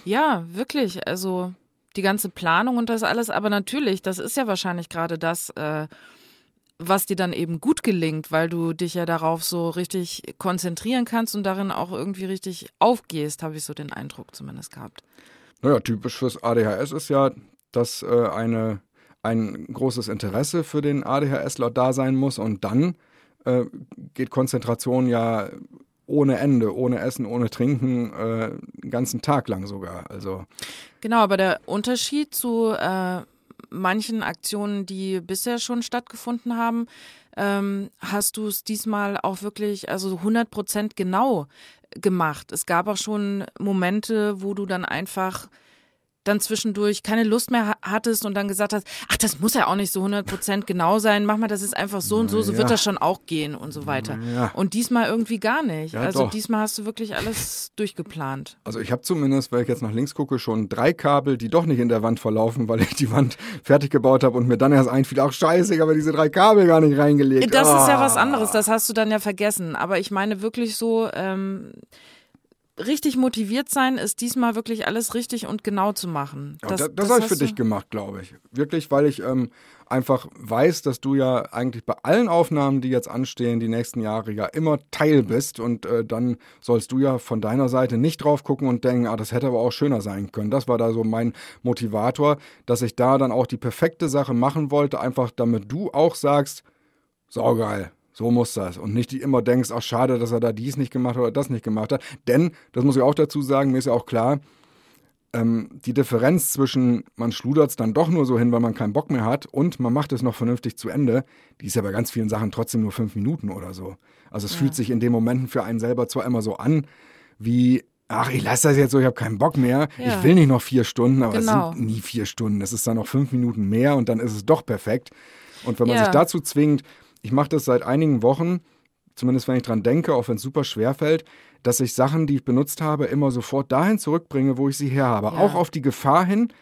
ja, wirklich, also die ganze Planung und das alles, aber natürlich, das ist ja wahrscheinlich gerade das, äh, was dir dann eben gut gelingt, weil du dich ja darauf so richtig konzentrieren kannst und darin auch irgendwie richtig aufgehst, habe ich so den Eindruck zumindest gehabt. naja, typisch fürs ADHS ist ja, dass äh, eine, ein großes Interesse für den ADHSler da sein muss und dann äh, geht Konzentration ja ohne Ende, ohne Essen, ohne Trinken, äh, den ganzen Tag lang sogar. Also Genau, aber der Unterschied zu äh, manchen Aktionen, die bisher schon stattgefunden haben, ähm, hast du es diesmal auch wirklich, also 100 Prozent genau gemacht. Es gab auch schon Momente, wo du dann einfach dann zwischendurch keine Lust mehr ha- hattest und dann gesagt hast, ach, das muss ja auch nicht so 100 Prozent genau sein, mach mal, das ist einfach so und so, so Ja. wird das schon auch gehen und so weiter. Ja. Und diesmal irgendwie gar nicht. Ja, also doch. diesmal hast du wirklich alles durchgeplant. Also ich habe zumindest, weil ich jetzt nach links gucke, schon drei Kabel, die doch nicht in der Wand verlaufen, weil ich die Wand fertig gebaut habe und mir dann erst einfiel, ach scheiße, ich habe diese drei Kabel gar nicht reingelegt. Das ist ja Ah. was anderes, das hast du dann ja vergessen. Aber ich meine wirklich so, ähm, richtig motiviert sein ist diesmal wirklich alles richtig und genau zu machen. Ja, das das, das habe ich für dich gemacht, glaube ich. Wirklich, weil ich ähm, einfach weiß, dass du ja eigentlich bei allen Aufnahmen, die jetzt anstehen, die nächsten Jahre ja immer Teil bist und äh, dann sollst du ja von deiner Seite nicht drauf gucken und denken, ah, das hätte aber auch schöner sein können. Das war da so mein Motivator, dass ich da dann auch die perfekte Sache machen wollte, einfach damit du auch sagst, saugeil. So muss das. Und nicht die immer denkst, ach schade, dass er da dies nicht gemacht hat oder das nicht gemacht hat. Denn, das muss ich auch dazu sagen, mir ist ja auch klar, ähm, die Differenz zwischen, man schludert es dann doch nur so hin, weil man keinen Bock mehr hat und man macht es noch vernünftig zu Ende, die ist ja bei ganz vielen Sachen trotzdem nur fünf Minuten oder so. Also es fühlt sich in den Momenten für einen selber zwar immer so an, wie, ach, ich lasse das jetzt so, ich habe keinen Bock mehr, Ja. ich will nicht noch vier Stunden, aber Genau. es sind nie vier Stunden, es ist dann noch fünf Minuten mehr und dann ist es doch perfekt. Und wenn man Ja. sich dazu zwingt, ich mache das seit einigen Wochen, zumindest wenn ich dran denke, auch wenn es super schwer fällt, dass ich Sachen, die ich benutzt habe, immer sofort dahin zurückbringe, wo ich sie her habe. Ja. Auch auf die Gefahr hin,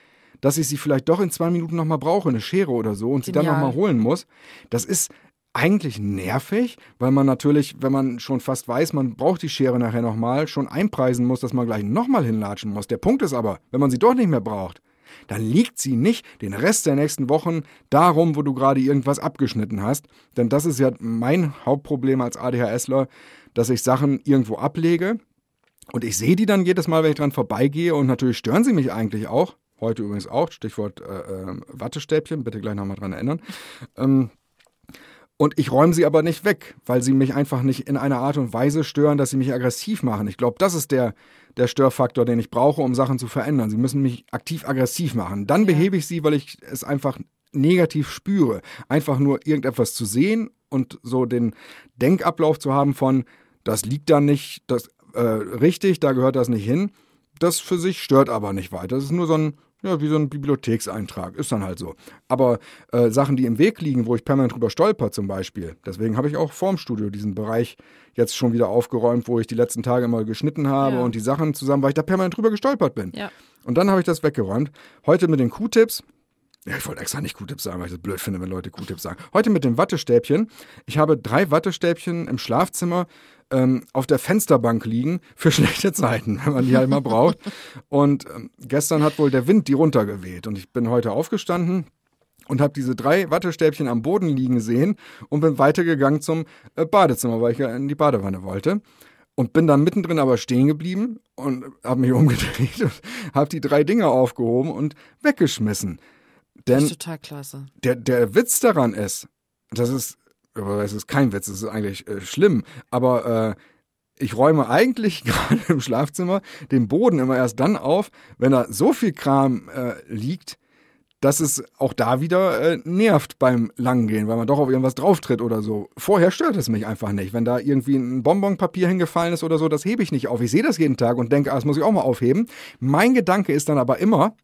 dass ich sie vielleicht doch in zwei Minuten nochmal brauche, eine Schere oder so, und sie dann Genial. nochmal holen muss. Das ist eigentlich nervig, weil man natürlich, wenn man schon fast weiß, man braucht die Schere nachher nochmal, schon einpreisen muss, dass man gleich nochmal hinlatschen muss. Der Punkt ist aber, wenn man sie doch nicht mehr braucht, dann liegt sie nicht den Rest der nächsten Wochen darum, wo du gerade irgendwas abgeschnitten hast. Denn das ist ja mein Hauptproblem als ADHSler, dass ich Sachen irgendwo ablege und ich sehe die dann jedes Mal, wenn ich dran vorbeigehe und natürlich stören sie mich eigentlich auch. Heute übrigens auch, Stichwort äh, äh, Wattestäbchen, bitte gleich nochmal dran erinnern. Ähm, und ich räume sie aber nicht weg, weil sie mich einfach nicht in einer Art und Weise stören, dass sie mich aggressiv machen. Ich glaube, das ist der, der Störfaktor, den ich brauche, um Sachen zu verändern. Sie müssen mich aktiv aggressiv machen. Dann ja. behebe ich sie, weil ich es einfach negativ spüre. Einfach nur irgendetwas zu sehen und so den Denkablauf zu haben von, das liegt da nicht das, äh, richtig, da gehört das nicht hin. Das für sich stört aber nicht weiter. Das ist nur so ein ja, wie so ein Bibliothekseintrag, ist dann halt so. Aber äh, Sachen, die im Weg liegen, wo ich permanent drüber stolper zum Beispiel, deswegen habe ich auch vorm Studio diesen Bereich jetzt schon wieder aufgeräumt, wo ich die letzten Tage immer geschnitten habe ja. und die Sachen zusammen, weil ich da permanent drüber gestolpert bin. Ja. Und dann habe ich das weggeräumt. Heute mit den Q-Tips, ja, ich wollte extra nicht Q-Tipps sagen, weil ich das blöd finde, wenn Leute Q-Tipps sagen. Heute mit den Wattestäbchen. Ich habe drei Wattestäbchen im Schlafzimmer ähm, auf der Fensterbank liegen für schlechte Zeiten, wenn man die halt mal braucht. Und ähm, gestern hat wohl der Wind die runtergeweht und ich bin heute aufgestanden und habe diese drei Wattestäbchen am Boden liegen sehen und bin weitergegangen zum äh, Badezimmer, weil ich ja in die Badewanne wollte. Und bin dann mittendrin aber stehen geblieben und habe mich umgedreht und habe die drei Dinge aufgehoben und weggeschmissen. Denn das ist total klasse. Der, der Witz daran ist, das ist aber es ist kein Witz, es ist eigentlich äh, schlimm, aber äh, ich räume eigentlich gerade im Schlafzimmer den Boden immer erst dann auf, wenn da so viel Kram äh, liegt, dass es auch da wieder äh, nervt beim Langgehen, weil man doch auf irgendwas drauftritt oder so. Vorher stört es mich einfach nicht. Wenn da irgendwie ein Bonbonpapier hingefallen ist oder so, das hebe ich nicht auf. Ich sehe das jeden Tag und denke, ah, das muss ich auch mal aufheben. Mein Gedanke ist dann aber immer,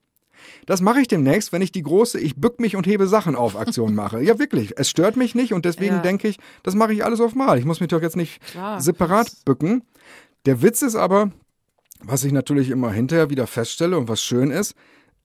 das mache ich demnächst, wenn ich die große Ich bück mich und hebe Sachen auf Aktion mache. Ja, wirklich. Es stört mich nicht und deswegen ja. denke ich, das mache ich alles auf Mal. Ich muss mich doch jetzt nicht Klar, separat bücken. Der Witz ist aber, was ich natürlich immer hinterher wieder feststelle und was schön ist,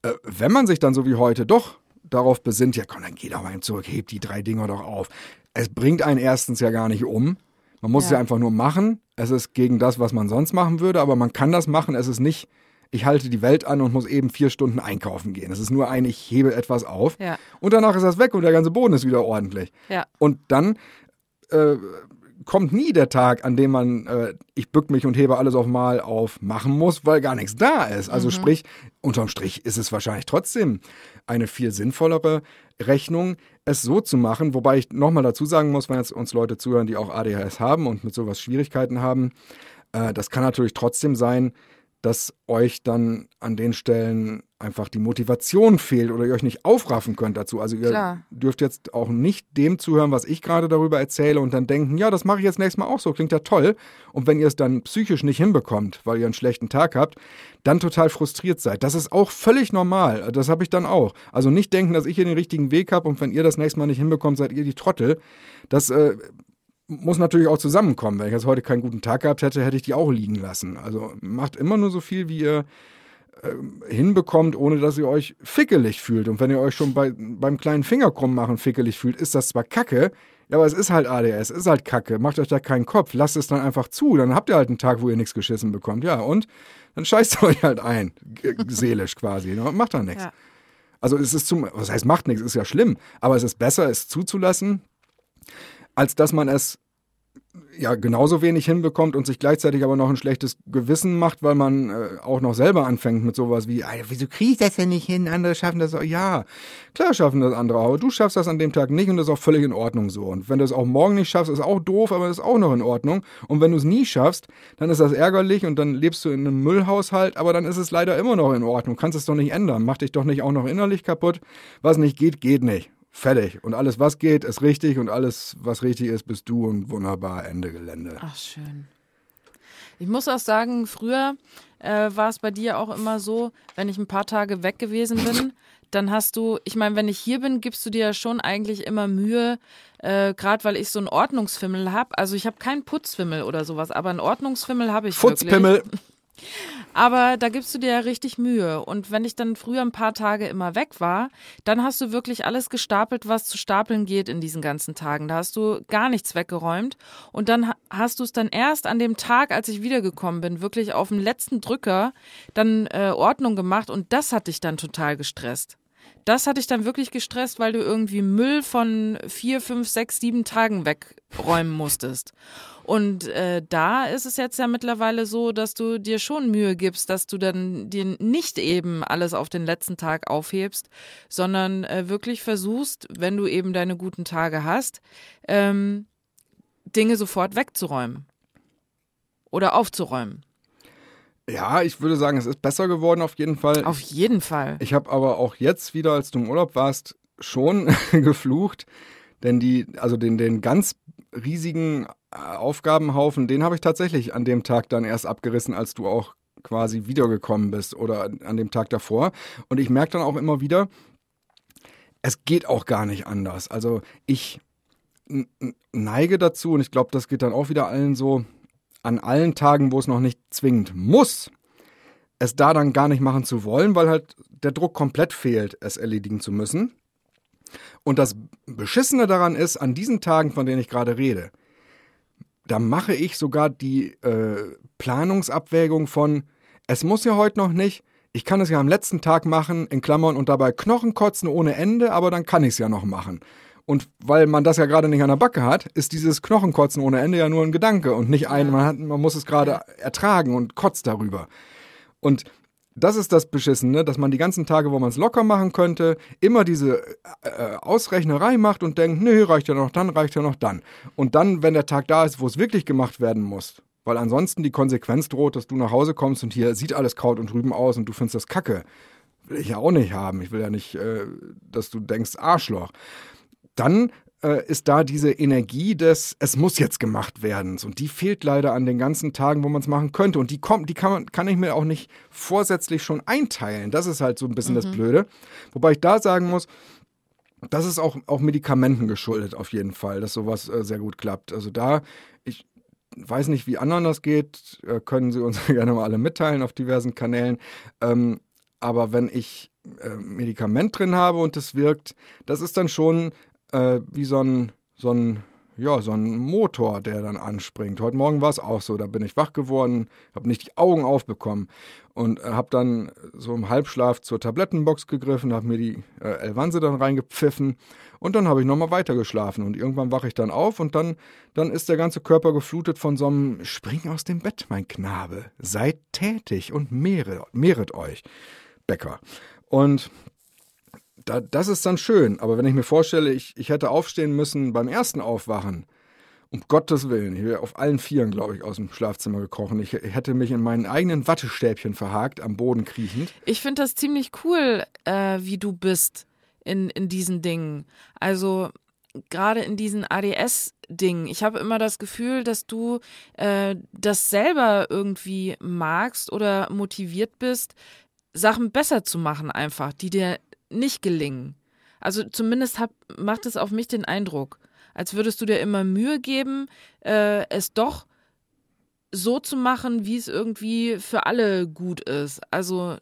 äh, wenn man sich dann so wie heute doch darauf besinnt, ja komm, dann geh doch mal zurück, heb die drei Dinger doch auf. Es bringt einen erstens ja gar nicht um. Man muss ja. es ja einfach nur machen. Es ist gegen das, was man sonst machen würde, aber man kann das machen. Es ist nicht ich halte die Welt an und muss eben vier Stunden einkaufen gehen. Es ist nur ein, ich hebe etwas auf ja. und danach ist das weg und der ganze Boden ist wieder ordentlich. Ja. Und dann äh, kommt nie der Tag, an dem man, äh, ich bück mich und hebe alles auf Mal auf machen muss, weil gar nichts da ist. Also mhm. sprich, unterm Strich ist es wahrscheinlich trotzdem eine viel sinnvollere Rechnung, es so zu machen, wobei ich nochmal dazu sagen muss, wenn jetzt uns Leute zuhören, die auch ADHS haben und mit sowas Schwierigkeiten haben, äh, das kann natürlich trotzdem sein, dass euch dann an den Stellen einfach die Motivation fehlt oder ihr euch nicht aufraffen könnt dazu. Also ihr Klar. dürft jetzt auch nicht dem zuhören, was ich gerade darüber erzähle und dann denken, ja, das mache ich jetzt nächstes Mal auch so, klingt ja toll. Und wenn ihr es dann psychisch nicht hinbekommt, weil ihr einen schlechten Tag habt, dann total frustriert seid. Das ist auch völlig normal. Das habe ich dann auch. Also nicht denken, dass ich hier den richtigen Weg habe und wenn ihr das nächste Mal nicht hinbekommt, seid ihr die Trottel. Das äh, muss natürlich auch zusammenkommen. Wenn ich jetzt heute keinen guten Tag gehabt hätte, hätte ich die auch liegen lassen. Also macht immer nur so viel, wie ihr äh, hinbekommt, ohne dass ihr euch fickelig fühlt. Und wenn ihr euch schon bei, beim kleinen Fingerkrumm machen fickelig fühlt, ist das zwar kacke, ja, aber es ist halt ADS, es ist halt kacke. Macht euch da keinen Kopf, lasst es dann einfach zu. Dann habt ihr halt einen Tag, wo ihr nichts geschissen bekommt. Ja, und dann scheißt ihr euch halt ein, seelisch quasi. Ne? Macht dann nichts. Ja. Also es ist zum, was heißt macht nichts, ist ja schlimm, aber es ist besser, es zuzulassen, als dass man es ja genauso wenig hinbekommt und sich gleichzeitig aber noch ein schlechtes Gewissen macht, weil man äh, auch noch selber anfängt mit sowas wie, wieso kriege ich das denn nicht hin? Andere schaffen das auch. Ja, klar schaffen das andere, aber du schaffst das an dem Tag nicht und das ist auch völlig in Ordnung so. Und wenn du es auch morgen nicht schaffst, ist auch doof, aber das ist auch noch in Ordnung. Und wenn du es nie schaffst, dann ist das ärgerlich und dann lebst du in einem Müllhaushalt, aber dann ist es leider immer noch in Ordnung. Kannst es doch nicht ändern. Mach dich doch nicht auch noch innerlich kaputt. Was nicht geht, geht nicht. Fertig. Und alles, was geht, ist richtig und alles, was richtig ist, bist du und wunderbar Ende Gelände. Ach, schön. Ich muss auch sagen, früher äh, war es bei dir auch immer so, wenn ich ein paar Tage weg gewesen bin, dann hast du, ich meine, wenn ich hier bin, gibst du dir ja schon eigentlich immer Mühe, äh, gerade weil ich so einen Ordnungsfimmel habe. Also ich habe keinen Putzfimmel oder sowas, aber einen Ordnungsfimmel habe ich Futzpimmel. wirklich. Aber da gibst du dir ja richtig Mühe. Und wenn ich dann früher ein paar Tage immer weg war, dann hast du wirklich alles gestapelt, was zu stapeln geht in diesen ganzen Tagen. Da hast du gar nichts weggeräumt. Und dann hast du es dann erst an dem Tag, als ich wiedergekommen bin, wirklich auf dem letzten Drücker dann äh, Ordnung gemacht. Und das hat dich dann total gestresst. Das hat dich dann wirklich gestresst, weil du irgendwie Müll von vier, fünf, sechs, sieben Tagen wegräumen musstest. Und äh, da ist es jetzt ja mittlerweile so, dass du dir schon Mühe gibst, dass du dann dir nicht eben alles auf den letzten Tag aufhebst, sondern äh, wirklich versuchst, wenn du eben deine guten Tage hast, ähm, Dinge sofort wegzuräumen oder aufzuräumen. Ja, ich würde sagen, es ist besser geworden auf jeden Fall. Auf jeden Fall. Ich habe aber auch jetzt wieder, als du im Urlaub warst, schon geflucht, denn die, also den, den ganz riesigen äh, Aufgabenhaufen, den habe ich tatsächlich an dem Tag dann erst abgerissen, als du auch quasi wiedergekommen bist oder an dem Tag davor. Und ich merke dann auch immer wieder, es geht auch gar nicht anders. Also ich neige dazu, und ich glaube, das geht dann auch wieder allen so, an allen Tagen, wo es noch nicht zwingend muss, es da dann gar nicht machen zu wollen, weil halt der Druck komplett fehlt, es erledigen zu müssen. Und das Beschissene daran ist, an diesen Tagen, von denen ich gerade rede, da mache ich sogar die äh, Planungsabwägung von, es muss ja heute noch nicht, ich kann es ja am letzten Tag machen, in Klammern und dabei Knochen kotzen ohne Ende, aber dann kann ich es ja noch machen. Und weil man das ja gerade nicht an der Backe hat, ist dieses Knochenkotzen ohne Ende ja nur ein Gedanke und nicht ein, man, hat, man muss es gerade ertragen und kotzt darüber. Und das ist das Beschissene, dass man die ganzen Tage, wo man es locker machen könnte, immer diese äh, Ausrechnerei macht und denkt, nee, reicht ja noch dann, reicht ja noch dann. Und dann, wenn der Tag da ist, wo es wirklich gemacht werden muss, weil ansonsten die Konsequenz droht, dass du nach Hause kommst und hier sieht alles Kraut und Rüben aus und du findest das Kacke. Will ich ja auch nicht haben. Ich will ja nicht, äh, dass du denkst, Arschloch dann äh, ist da diese Energie des, es muss jetzt gemacht werden. Und die fehlt leider an den ganzen Tagen, wo man es machen könnte. Und die kommt, die kann, man, kann ich mir auch nicht vorsätzlich schon einteilen. Das ist halt so ein bisschen mhm. das Blöde. Wobei ich da sagen muss, das ist auch, auch Medikamenten geschuldet, auf jeden Fall, dass sowas äh, sehr gut klappt. Also da, ich weiß nicht, wie anderen das geht, äh, können Sie uns gerne mal alle mitteilen auf diversen Kanälen. Ähm, aber wenn ich äh, Medikament drin habe und es wirkt, das ist dann schon äh, wie so ein, so ein ja, so ein Motor, der dann anspringt. Heute Morgen war es auch so. Da bin ich wach geworden, habe nicht die Augen aufbekommen und äh, habe dann so im Halbschlaf zur Tablettenbox gegriffen, habe mir die äh, Elvanse dann reingepfiffen und dann habe ich nochmal weitergeschlafen und irgendwann wache ich dann auf und dann, dann ist der ganze Körper geflutet von so einem Spring aus dem Bett, mein Knabe. Seid tätig und mehret, mehret euch, Bäcker. Und da, das ist dann schön. Aber wenn ich mir vorstelle, ich, ich hätte aufstehen müssen beim ersten Aufwachen, um Gottes Willen, ich wäre auf allen Vieren, glaube ich, aus dem Schlafzimmer gekrochen. Ich hätte mich in meinen eigenen Wattestäbchen verhakt, am Boden kriechend. Ich finde das ziemlich cool, äh, wie du bist in, in diesen Dingen. Also gerade in diesen ADS-Dingen. Ich habe immer das Gefühl, dass du äh, das selber irgendwie magst oder motiviert bist, Sachen besser zu machen, einfach, die dir nicht gelingen. Also zumindest hab, macht es auf mich den Eindruck, als würdest du dir immer Mühe geben, äh, es doch so zu machen, wie es irgendwie für alle gut ist. Also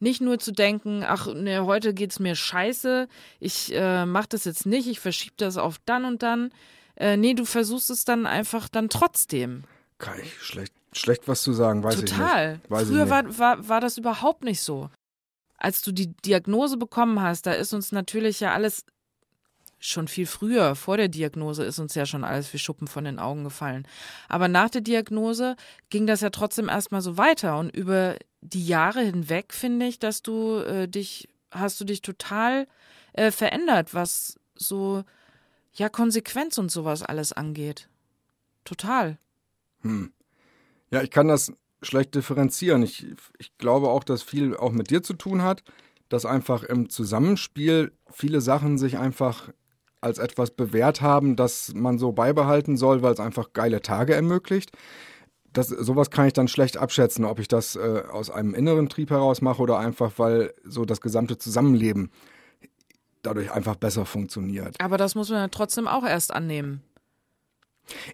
nicht nur zu denken, ach, ne, heute geht's mir scheiße, ich äh, mach das jetzt nicht, ich verschiebe das auf dann und dann. Äh, nee, du versuchst es dann einfach dann trotzdem. Kann ich schlecht, schlecht was zu sagen, weiß Total. ich nicht. Total. Früher War, war, war das überhaupt nicht so als du die Diagnose bekommen hast, da ist uns natürlich ja alles schon viel früher, vor der Diagnose ist uns ja schon alles wie Schuppen von den Augen gefallen. Aber nach der Diagnose ging das ja trotzdem erstmal so weiter und über die Jahre hinweg finde ich, dass du äh, dich, hast du dich total äh, verändert, was so, ja, Konsequenz und sowas alles angeht. Total. Hm. Ja, ich kann das schlecht differenzieren. Ich, ich glaube auch, dass viel auch mit dir zu tun hat, dass einfach im Zusammenspiel viele Sachen sich einfach als etwas bewährt haben, das man so beibehalten soll, weil es einfach geile Tage ermöglicht. Das, sowas kann ich dann schlecht abschätzen, ob ich das äh, aus einem inneren Trieb heraus mache oder einfach, weil so das gesamte Zusammenleben dadurch einfach besser funktioniert. Aber das muss man ja trotzdem auch erst annehmen.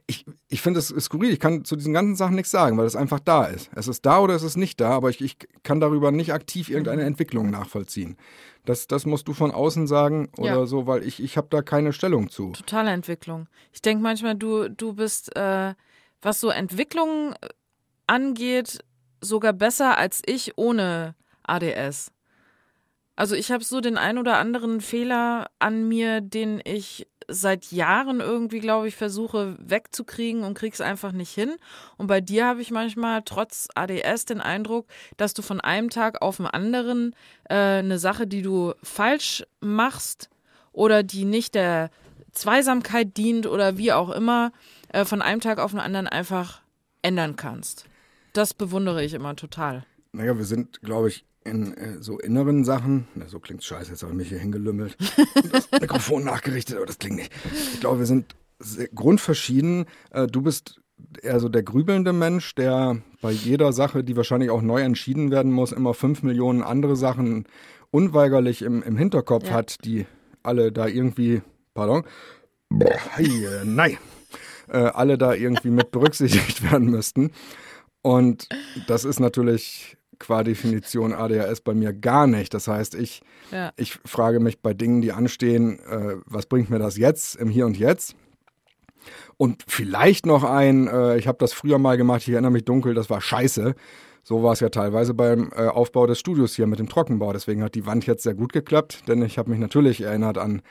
Ich, ich finde es skurril. Ich kann zu diesen ganzen Sachen nichts sagen, weil es einfach da ist. Es ist da oder es ist nicht da, aber ich, ich kann darüber nicht aktiv irgendeine Entwicklung nachvollziehen. Das, das musst du von außen sagen oder Ja. so, weil ich, ich habe da keine Stellung zu. Totale Entwicklung. Ich denke manchmal, du, du bist, äh, was so Entwicklung angeht, sogar besser als ich ohne ADS. Also ich habe so den ein oder anderen Fehler an mir, den ich seit Jahren irgendwie, glaube ich, versuche wegzukriegen und krieg's einfach nicht hin. Und bei dir habe ich manchmal trotz ADS den Eindruck, dass du von einem Tag auf den anderen äh, eine Sache, die du falsch machst oder die nicht der Zweisamkeit dient oder wie auch immer, äh, von einem Tag auf den anderen einfach ändern kannst. Das bewundere ich immer total. Naja, wir sind, glaube ich, in äh, so inneren Sachen, na, so klingt scheiße, jetzt habe ich mich hier hingelümmelt, das Mikrofon nachgerichtet, aber das klingt nicht. Ich glaube, wir sind grundverschieden. Äh, du bist eher so der grübelnde Mensch, der bei jeder Sache, die wahrscheinlich auch neu entschieden werden muss, immer fünf Millionen andere Sachen unweigerlich im, im Hinterkopf Ja. hat, die alle da irgendwie, pardon, boah, hei, nein, äh, alle da irgendwie mit berücksichtigt werden müssten. Und das ist natürlich qua Definition ADHS bei mir gar nicht. Das heißt, ich, Ja. ich frage mich bei Dingen, die anstehen, äh, was bringt mir das jetzt im Hier und Jetzt? Und vielleicht noch ein, äh, ich habe das früher mal gemacht, ich erinnere mich dunkel, das war scheiße. So war es ja teilweise beim äh, Aufbau des Studios hier mit dem Trockenbau. Deswegen hat die Wand jetzt sehr gut geklappt, denn ich habe mich natürlich erinnert an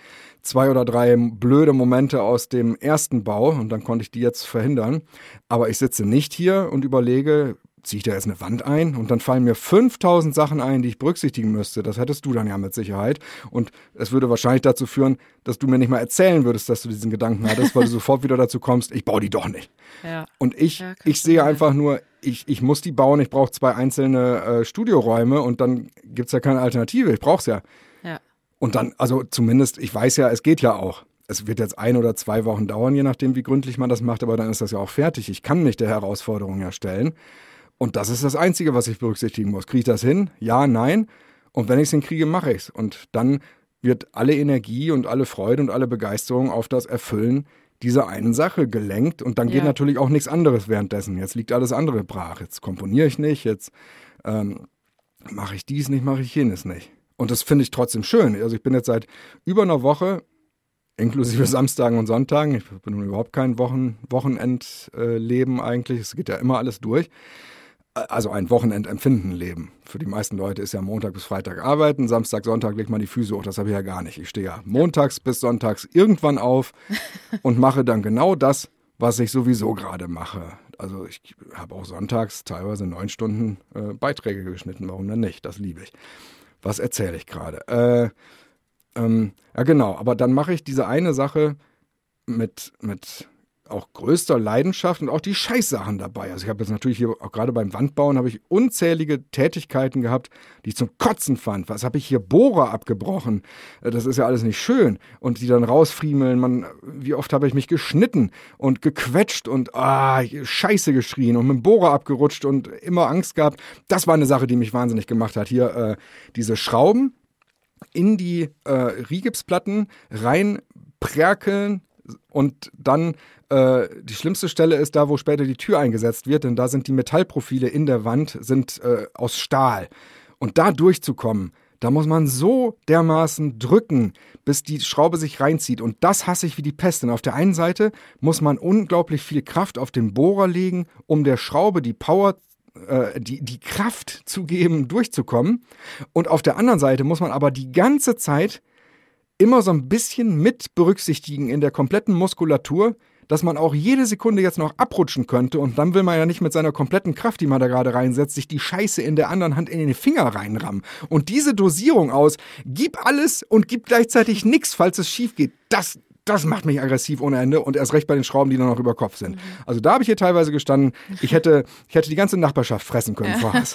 zwei oder drei blöde Momente aus dem ersten Bau und dann konnte ich die jetzt verhindern. Aber ich sitze nicht hier und überlege, ziehe ich da jetzt eine Wand ein und dann fallen mir 5000 Sachen ein, die ich berücksichtigen müsste. Das hättest du dann ja mit Sicherheit. Und es würde wahrscheinlich dazu führen, dass du mir nicht mal erzählen würdest, dass du diesen Gedanken hattest, weil du sofort wieder dazu kommst, ich baue die doch nicht. Ja. Und ich, Ja, ich sehe einfach nur, ich, ich muss die bauen, ich brauche zwei einzelne äh, Studioräume und dann gibt's ja keine Alternative. Ich brauch's ja. Ja. Und dann, also zumindest, ich weiß ja, es geht ja auch. Es wird jetzt ein oder zwei Wochen dauern, je nachdem, wie gründlich man das macht, aber dann ist das ja auch fertig. Ich kann mich der Herausforderung ja stellen. Und das ist das Einzige, was ich berücksichtigen muss. Kriege ich das hin? Ja, nein. Und wenn ich es hinkriege, mache ich's. Und dann wird alle Energie und alle Freude und alle Begeisterung auf das Erfüllen dieser einen Sache gelenkt. Und dann geht Ja. natürlich auch nichts anderes währenddessen. Jetzt liegt alles andere brach. Jetzt komponiere ich nicht, jetzt ähm, mache ich dies nicht, mache ich jenes nicht. Und das finde ich trotzdem schön. Also ich bin jetzt seit über einer Woche, inklusive Samstagen und Sonntagen, ich bin überhaupt kein Wochen, Wochenendleben eigentlich, es geht ja immer alles durch. Also ein Wochenendempfinden-Leben. Für die meisten Leute ist ja Montag bis Freitag arbeiten, Samstag, Sonntag legt man die Füße hoch. Das habe ich ja gar nicht. Ich stehe ja montags bis sonntags irgendwann auf und mache dann genau das, was ich sowieso gerade mache. Also ich habe auch sonntags teilweise neun Stunden äh, Beiträge geschnitten. Warum denn nicht? Das liebe ich. Was erzähle ich gerade? Äh, ähm, ja, genau. Aber dann mache ich diese eine Sache mit, mit auch größter Leidenschaft und auch die Scheißsachen dabei. Also ich habe jetzt natürlich hier auch gerade beim Wandbauen habe ich unzählige Tätigkeiten gehabt, die ich zum Kotzen fand. Was habe ich hier Bohrer abgebrochen? Äh, Das ist ja alles nicht schön und die dann rausfriemeln. Man, wie oft habe ich mich geschnitten und gequetscht und ah, Scheiße geschrien und mit dem Bohrer abgerutscht und immer Angst gehabt. Das war eine Sache, die mich wahnsinnig gemacht hat. Hier äh, diese Schrauben in die äh, Rigipsplatten reinprärkeln und dann äh, die schlimmste Stelle ist da, wo später die Tür eingesetzt wird, denn da sind die Metallprofile in der Wand sind äh, aus Stahl. Und da durchzukommen, da muss man so dermaßen drücken, bis die Schraube sich reinzieht. Und das hasse ich wie die Pest. Denn auf der einen Seite muss man unglaublich viel Kraft auf den Bohrer legen, um der Schraube die Power äh, die, die Kraft zu geben, durchzukommen. Und auf der anderen Seite muss man aber die ganze Zeit immer so ein bisschen mit berücksichtigen in der kompletten Muskulatur, dass man auch jede Sekunde jetzt noch abrutschen könnte und dann will man ja nicht mit seiner kompletten Kraft, die man da gerade reinsetzt, sich die Scheiße in der anderen Hand in den Finger reinrammen. Und diese Dosierung aus, gib alles und gib gleichzeitig nichts, falls es schief geht, das, das macht mich aggressiv ohne Ende und erst recht bei den Schrauben, die dann noch über Kopf sind. Also da habe ich hier teilweise gestanden, ich hätte, ich hätte die ganze Nachbarschaft fressen können vor Hass.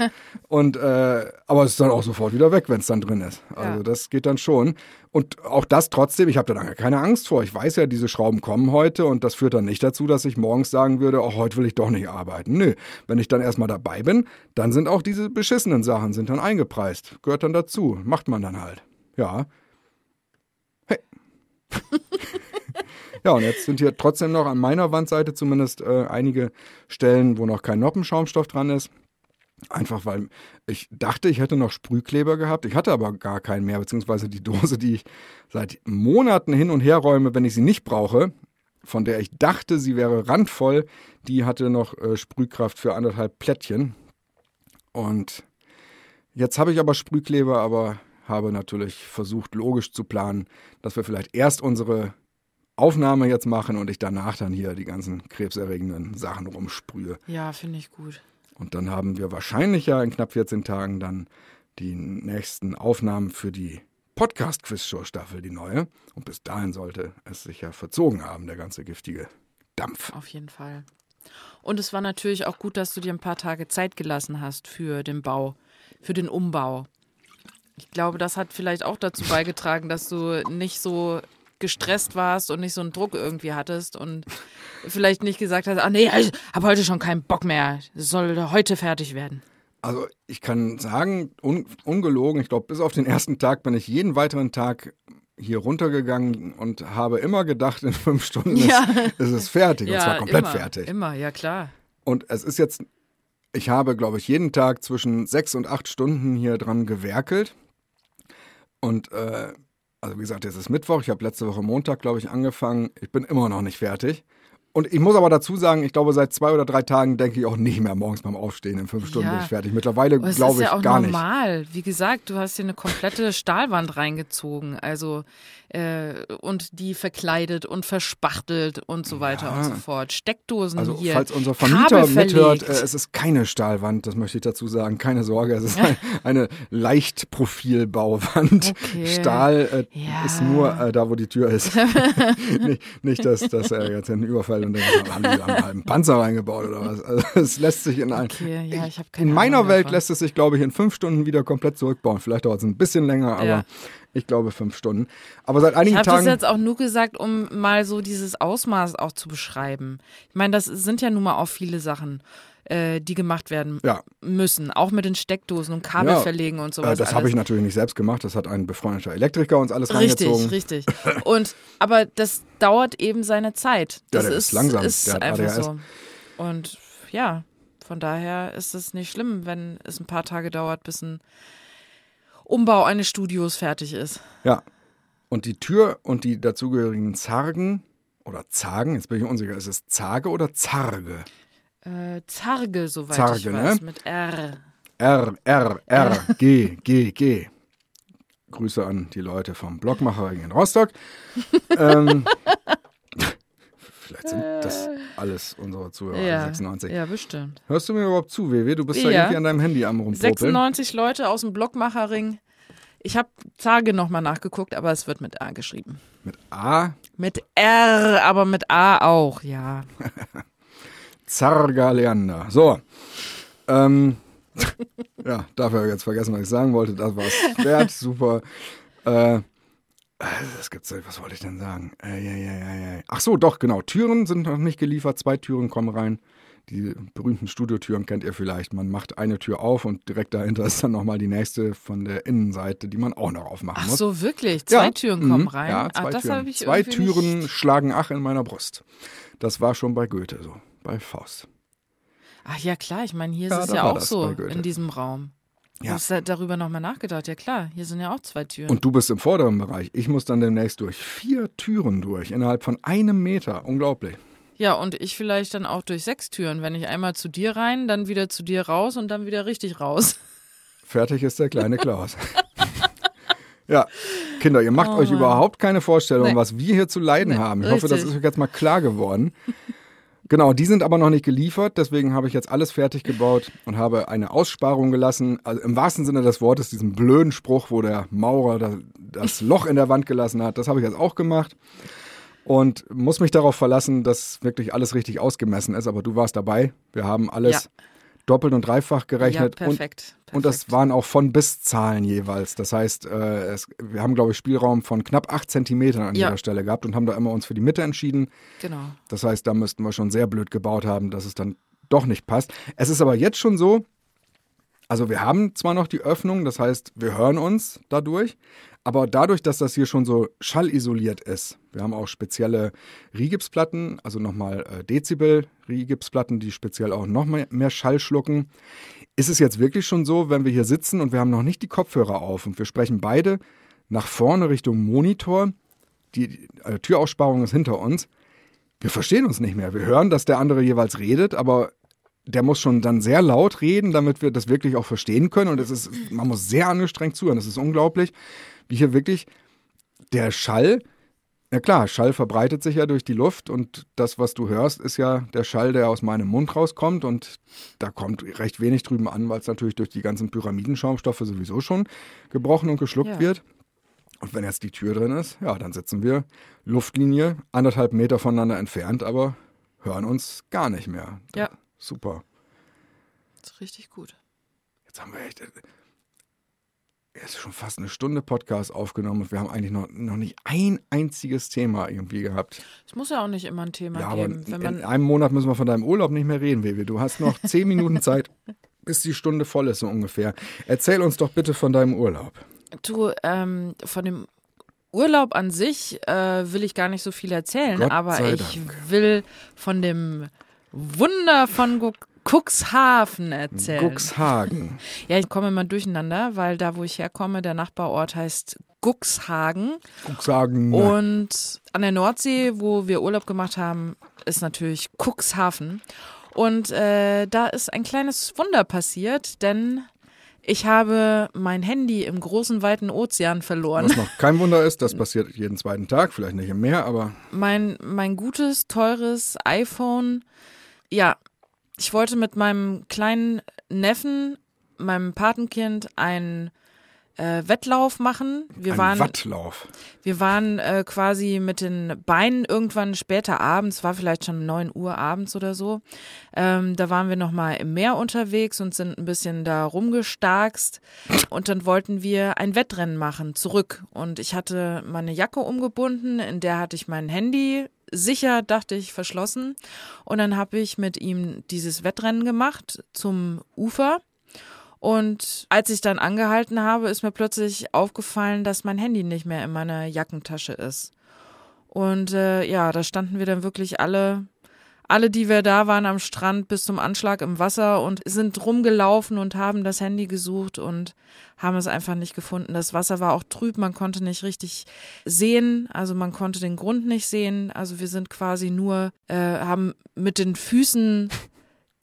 Und äh, aber es ist dann auch sofort wieder weg, wenn es dann drin ist. Also Ja. das geht dann schon. Und auch das trotzdem, ich habe da lange keine Angst vor. Ich weiß ja, diese Schrauben kommen heute und das führt dann nicht dazu, dass ich morgens sagen würde, oh, heute will ich doch nicht arbeiten. Nö, wenn ich dann erstmal dabei bin, dann sind auch diese beschissenen Sachen sind dann eingepreist. Gehört dann dazu. Macht man dann halt. Ja. Ja, und jetzt sind hier trotzdem noch an meiner Wandseite zumindest äh, einige Stellen, wo noch kein Noppenschaumstoff dran ist. Einfach weil ich dachte, ich hätte noch Sprühkleber gehabt. Ich hatte aber gar keinen mehr, beziehungsweise die Dose, die ich seit Monaten hin und her räume, wenn ich sie nicht brauche, von der ich dachte, sie wäre randvoll, die hatte noch äh, Sprühkraft für anderthalb Plättchen. Und jetzt habe ich aber Sprühkleber, aber habe natürlich versucht, logisch zu planen, dass wir vielleicht erst unsere Aufnahme jetzt machen und ich danach dann hier die ganzen krebserregenden Sachen rumsprühe. Ja, finde ich gut. Und dann haben wir wahrscheinlich ja in knapp 14 Tagen dann die nächsten Aufnahmen für die Podcast-Quiz-Show-Staffel, die neue. Und bis dahin sollte es sich ja verzogen haben, der ganze giftige Dampf. Auf jeden Fall. Und es war natürlich auch gut, dass du dir ein paar Tage Zeit gelassen hast für den Bau, für den Umbau. Ich glaube, das hat vielleicht auch dazu beigetragen, dass du nicht so gestresst warst und nicht so einen Druck irgendwie hattest und vielleicht nicht gesagt hast, ah nee, ich habe heute schon keinen Bock mehr, es soll heute fertig werden. Also ich kann sagen, un ungelogen, ich glaube, bis auf den ersten Tag bin ich jeden weiteren Tag hier runtergegangen und habe immer gedacht, in fünf Stunden ja. ist, ist, es fertig. Ja, und zwar komplett immer, fertig. Immer, ja klar. Und es ist jetzt, ich habe, glaube ich, jeden Tag zwischen sechs und acht Stunden hier dran gewerkelt. Und äh, also wie gesagt, jetzt ist Mittwoch, ich habe letzte Woche Montag, glaube ich, angefangen. Ich bin immer noch nicht fertig. Und ich muss aber dazu sagen, ich glaube, seit zwei oder drei Tagen denke ich auch nicht mehr morgens beim Aufstehen. In fünf Stunden ja. bin ich fertig. Mittlerweile glaube ich gar nicht. Das ist ja auch normal. Wie gesagt, du hast hier eine komplette Stahlwand reingezogen. Also äh, und die verkleidet und verspachtelt und so weiter ja. und so fort. Steckdosen also, hier. Falls unser Vermieter mithört, äh, es ist keine Stahlwand, das möchte ich dazu sagen. Keine Sorge, es ist ein, eine Leichtprofilbauwand. Okay. Stahl äh, ja. ist nur äh, da, wo die Tür ist. nicht, nicht, dass, dass er jetzt einen Überfall und denkt, haben die einen halben Panzer reingebaut oder was. Also es lässt sich in ein. Okay, ja, ich in meiner Ahnung Welt davon. lässt es sich, glaube ich, in fünf Stunden wieder komplett zurückbauen. Vielleicht dauert es ein bisschen länger, aber ich glaube fünf Stunden. Aber seit einigen ich Tagen. Ich habe das jetzt auch nur gesagt, um mal so dieses Ausmaß auch zu beschreiben. Ich meine, das sind ja nun mal auch viele Sachen äh, die gemacht werden ja. müssen, auch mit den Steckdosen und Kabel ja, verlegen und sowas. Äh, das habe ich natürlich nicht selbst gemacht, das hat ein befreundeter Elektriker uns alles richtig, reingezogen. Richtig, richtig. Und aber das dauert eben seine Zeit. Das ja, ist, ist langsam, ist der einfach ADHS. so. Und ja, von daher ist es nicht schlimm, wenn es ein paar Tage dauert, bis ein Umbau eines Studios fertig ist. Ja, und die Tür und die dazugehörigen Zargen oder Zagen, jetzt bin ich unsicher, ist es Zage oder Zarge? Äh, Zarge, soweit Zarge, ich weiß, ne? mit R. R, R, R, G, G, G. Grüße an die Leute vom Blockmacherring in Rostock. ähm, vielleicht sind das alles unsere Zuhörer, ja, 96. Ja, bestimmt. Hörst du mir überhaupt zu, WW? Du bist ja, ja irgendwie an deinem Handy am rumpopeln. 96 Leute aus dem Blockmacherring. Ich habe Zage nochmal nachgeguckt, aber es wird mit A geschrieben. Mit A? Mit R, aber mit A auch, ja. Zarga Leander. So. Ähm, ja, dafür habe ich jetzt vergessen, was ich sagen wollte. Das war es wert. Super. Äh, das gibt's, was wollte ich denn sagen? Äh, ja, ja, ja. Ach so, doch, genau. Türen sind noch nicht geliefert. Zwei Türen kommen rein. Die berühmten Studiotüren kennt ihr vielleicht. Man macht eine Tür auf und direkt dahinter ist dann nochmal die nächste von der Innenseite, die man auch noch aufmachen Ach muss. so, wirklich? Zwei ja. Türen kommen mhm. rein? Ja, zwei ah, Türen. zwei Türen schlagen Ach in meiner Brust. Das war schon bei Goethe so, bei Faust. Ach ja, klar. Ich meine, hier Ja, ist es ja auch so in diesem Raum. Ja. Du hast ja darüber nochmal nachgedacht. Ja, klar. Hier sind ja auch zwei Türen. Und du bist im vorderen Bereich. Ich muss dann demnächst durch vier Türen durch, innerhalb von einem Meter. Unglaublich. ja, und ich vielleicht dann auch durch sechs Türen. Wenn ich einmal zu dir rein, dann wieder zu dir raus und dann wieder richtig raus. Fertig ist der kleine Klaus. ja, Kinder, ihr macht Oh euch überhaupt keine Vorstellung, Nee. was wir hier zu leiden Nee, haben. Ich hoffe, das richtig. ist euch jetzt mal klar geworden. Genau, die sind aber noch nicht geliefert, deswegen habe ich jetzt alles fertig gebaut und habe eine Aussparung gelassen. Also im wahrsten Sinne des Wortes, diesen blöden Spruch, wo der Maurer das, das Loch in der Wand gelassen hat, das habe ich jetzt auch gemacht. Und muss mich darauf verlassen, dass wirklich alles richtig ausgemessen ist. Aber du warst dabei. Wir haben alles Ja. Doppelt und dreifach Ja, gerechnet. und perfekt. und das perfekt. waren auch von bis Zahlen jeweils. Das heißt, äh, es, wir haben, glaube ich, Spielraum von knapp acht Zentimetern an Ja. jeder Stelle gehabt und haben da immer uns für die Mitte entschieden. Genau. Das heißt, da müssten wir schon sehr blöd gebaut haben, dass es dann doch nicht passt. Es ist aber jetzt schon so, Also wir haben zwar noch die Öffnung, das heißt, wir hören uns dadurch, aber dadurch, dass das hier schon so schallisoliert ist, wir haben auch spezielle Rigipsplatten, also nochmal äh, Dezibel-Rigipsplatten, die speziell auch noch mehr, Schall schlucken, ist es jetzt wirklich schon so, wenn wir hier sitzen und wir haben noch nicht die Kopfhörer auf und wir sprechen beide nach vorne Richtung Monitor, die äh, Türaussparung ist hinter uns, wir verstehen uns nicht mehr. Wir hören, dass der andere jeweils redet, aber der muss schon dann sehr laut reden, damit wir das wirklich auch verstehen können. Und es ist, man muss sehr angestrengt zuhören. Das ist unglaublich, wie hier wirklich der Schall, ja klar, Schall verbreitet sich ja durch die Luft und das, was du hörst, ist ja der Schall, der aus meinem Mund rauskommt und da kommt recht wenig drüben an, weil es natürlich durch die ganzen Pyramidenschaumstoffe sowieso schon gebrochen und geschluckt ja. wird. Und wenn jetzt die Tür drin ist, ja, dann sitzen wir Luftlinie anderthalb Meter voneinander entfernt, aber hören uns gar nicht mehr. Ja. Super. Das ist richtig gut. Jetzt haben wir echt. Es ist schon fast eine Stunde Podcast aufgenommen und wir haben eigentlich noch, noch nicht ein einziges Thema irgendwie gehabt. Es muss ja auch nicht immer ein Thema ja, geben. Aber in, in einem Monat müssen wir von deinem Urlaub nicht mehr reden, Baby. Du hast noch zehn Minuten Zeit, bis die Stunde voll ist, so ungefähr. Erzähl uns doch bitte von deinem Urlaub. Du, ähm, von dem Urlaub an sich äh, will ich gar nicht so viel erzählen, Gott aber ich will von dem Wunder von Cuxhaven erzählen. Cuxhagen. Ja, ich komme immer durcheinander, weil da, wo ich herkomme, der Nachbarort heißt Cuxhagen. Cuxhagen. Und an der Nordsee, wo wir Urlaub gemacht haben, ist natürlich Cuxhaven. Und äh, da ist ein kleines Wunder passiert, denn ich habe mein Handy im großen, weiten Ozean verloren. Was noch kein Wunder ist, das passiert jeden zweiten Tag, vielleicht nicht im Meer, aber. Mein, mein gutes, teures iPhone, ja, ich wollte mit meinem kleinen Neffen, meinem Patenkind, ein äh, Wettlauf machen. Wir Ein waren, Wattlauf. Wir waren äh, quasi mit den Beinen irgendwann später abends, war vielleicht schon 9 Uhr abends oder so. Ähm, da waren wir nochmal im Meer unterwegs und sind ein bisschen da rumgestarkst. Und dann wollten wir ein Wettrennen machen, zurück. Und ich hatte meine Jacke umgebunden, in der hatte ich mein Handy sicher, dachte ich, verschlossen. Und dann habe ich mit ihm dieses Wettrennen gemacht zum Ufer. Und als ich dann angehalten habe, ist mir plötzlich aufgefallen, dass mein Handy nicht mehr in meiner Jackentasche ist. Und äh, ja, da standen wir dann wirklich alle, alle, die wir da waren am Strand bis zum Anschlag im Wasser und sind rumgelaufen und haben das Handy gesucht und haben es einfach nicht gefunden. Das Wasser war auch trüb, man konnte nicht richtig sehen, also man konnte den Grund nicht sehen. Also wir sind quasi nur, äh, haben mit den Füßen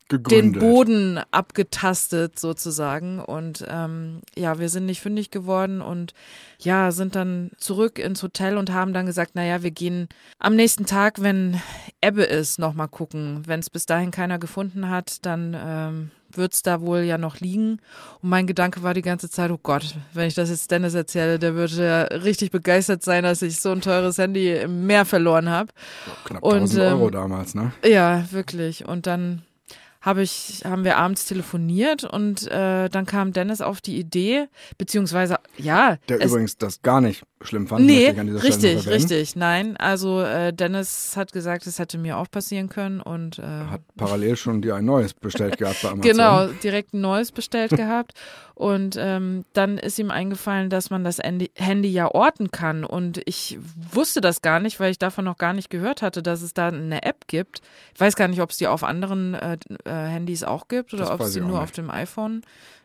gegründet. den Boden abgetastet sozusagen. Und ähm, ja, wir sind nicht fündig geworden und ja, sind dann zurück ins Hotel und haben dann gesagt, naja, wir gehen am nächsten Tag, wenn Ebbe ist, nochmal gucken. Wenn es bis dahin keiner gefunden hat, dann ähm, wird es da wohl ja noch liegen. Und mein Gedanke war die ganze Zeit, oh Gott, wenn ich das jetzt Dennis erzähle, der würde ja richtig begeistert sein, dass ich so ein teures Handy im Meer verloren habe. Knapp 1000 Und, ähm, Euro damals, ne? Ja, wirklich. Und dann habe ich, haben wir abends telefoniert und äh, dann kam Dennis auf die Idee, beziehungsweise ja. Der übrigens das gar nicht schlimm fand. Nee, richtig, richtig. Nein, also äh, Dennis hat gesagt, es hätte mir auch passieren können und äh, hat parallel schon dir ein neues bestellt gehabt bei Amazon. Genau, direkt ein neues bestellt gehabt und ähm, dann ist ihm eingefallen, dass man das Handy ja orten kann und ich wusste das gar nicht, weil ich davon noch gar nicht gehört hatte, dass es da eine App gibt. Ich weiß gar nicht, ob es die auf anderen äh, äh, Handys auch gibt oder ob es sie nur nicht. auf dem iPhone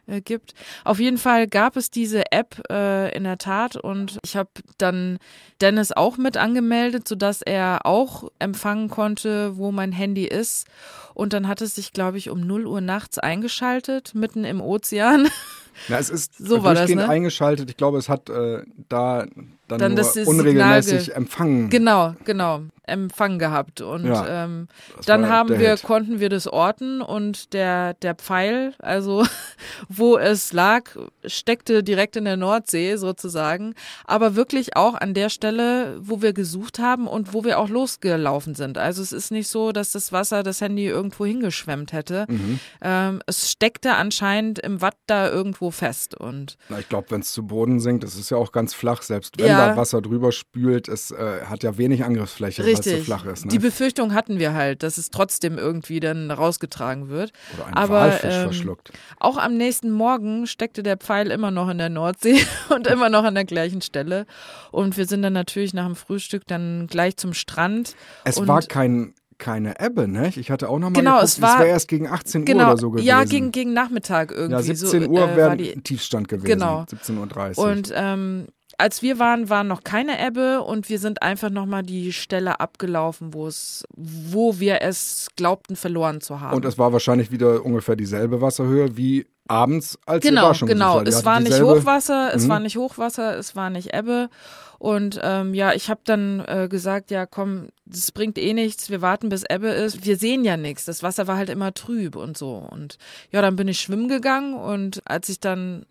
äh, gibt. Auf jeden Fall gab es diese App äh, in der Tat und ich habe dann Dennis auch mit angemeldet, sodass er auch empfangen konnte, wo mein Handy ist. Und dann hat es sich, glaube ich, um 0 Uhr nachts eingeschaltet, mitten im Ozean. Ja, es ist so war das, ne? eingeschaltet. Ich glaube, es hat äh, da dann, dann nur unregelmäßig empfangen. Genau, genau. Empfang gehabt. Und ja, ähm, dann haben wir, Hit. konnten wir das orten und der, der Pfeil, also wo es lag, steckte direkt in der Nordsee sozusagen. Aber wirklich auch an der Stelle, wo wir gesucht haben und wo wir auch losgelaufen sind. Also es ist nicht so, dass das Wasser das Handy irgendwo hingeschwemmt hätte. Mhm. Ähm, es steckte anscheinend im Watt da irgendwo fest. Und Na, ich glaube, wenn es zu Boden sinkt, es ist ja auch ganz flach, selbst wenn Ja. da Wasser drüber spült, es äh, hat ja wenig Angriffsfläche, weil es so flach ist. Ne? die Befürchtung hatten wir halt, dass es trotzdem irgendwie dann rausgetragen wird. Oder ein aber, Walfisch ähm, verschluckt. Auch am nächsten Morgen steckte der Pfeil immer noch in der Nordsee und immer noch an der gleichen Stelle. Und wir sind dann natürlich nach dem Frühstück dann gleich zum Strand. Es war kein, keine Ebbe, ne? Ich hatte auch noch mal Genau, geguckt, es war- wäre erst gegen 18 Uhr Genau, oder so gewesen. ja, gegen, gegen Nachmittag ja, irgendwie. 17 so, Uhr äh, wäre war Tiefstand gewesen. Genau. 17.30 Uhr. Und ähm, als wir waren, war noch keine Ebbe und wir sind einfach nochmal die Stelle abgelaufen, wo es, wo wir es glaubten verloren zu haben. Und es war wahrscheinlich wieder ungefähr dieselbe Wasserhöhe wie abends, als genau, schon genau. Ihr Es war nicht Hochwasser, es Mhm. war nicht Hochwasser, es war nicht Ebbe. Und ähm, ja, ich habe dann äh, gesagt, ja komm, das bringt eh nichts, wir warten bis Ebbe ist. Wir sehen ja nichts, das Wasser war halt immer trüb und so. Und ja, dann bin ich schwimmen gegangen und als ich dann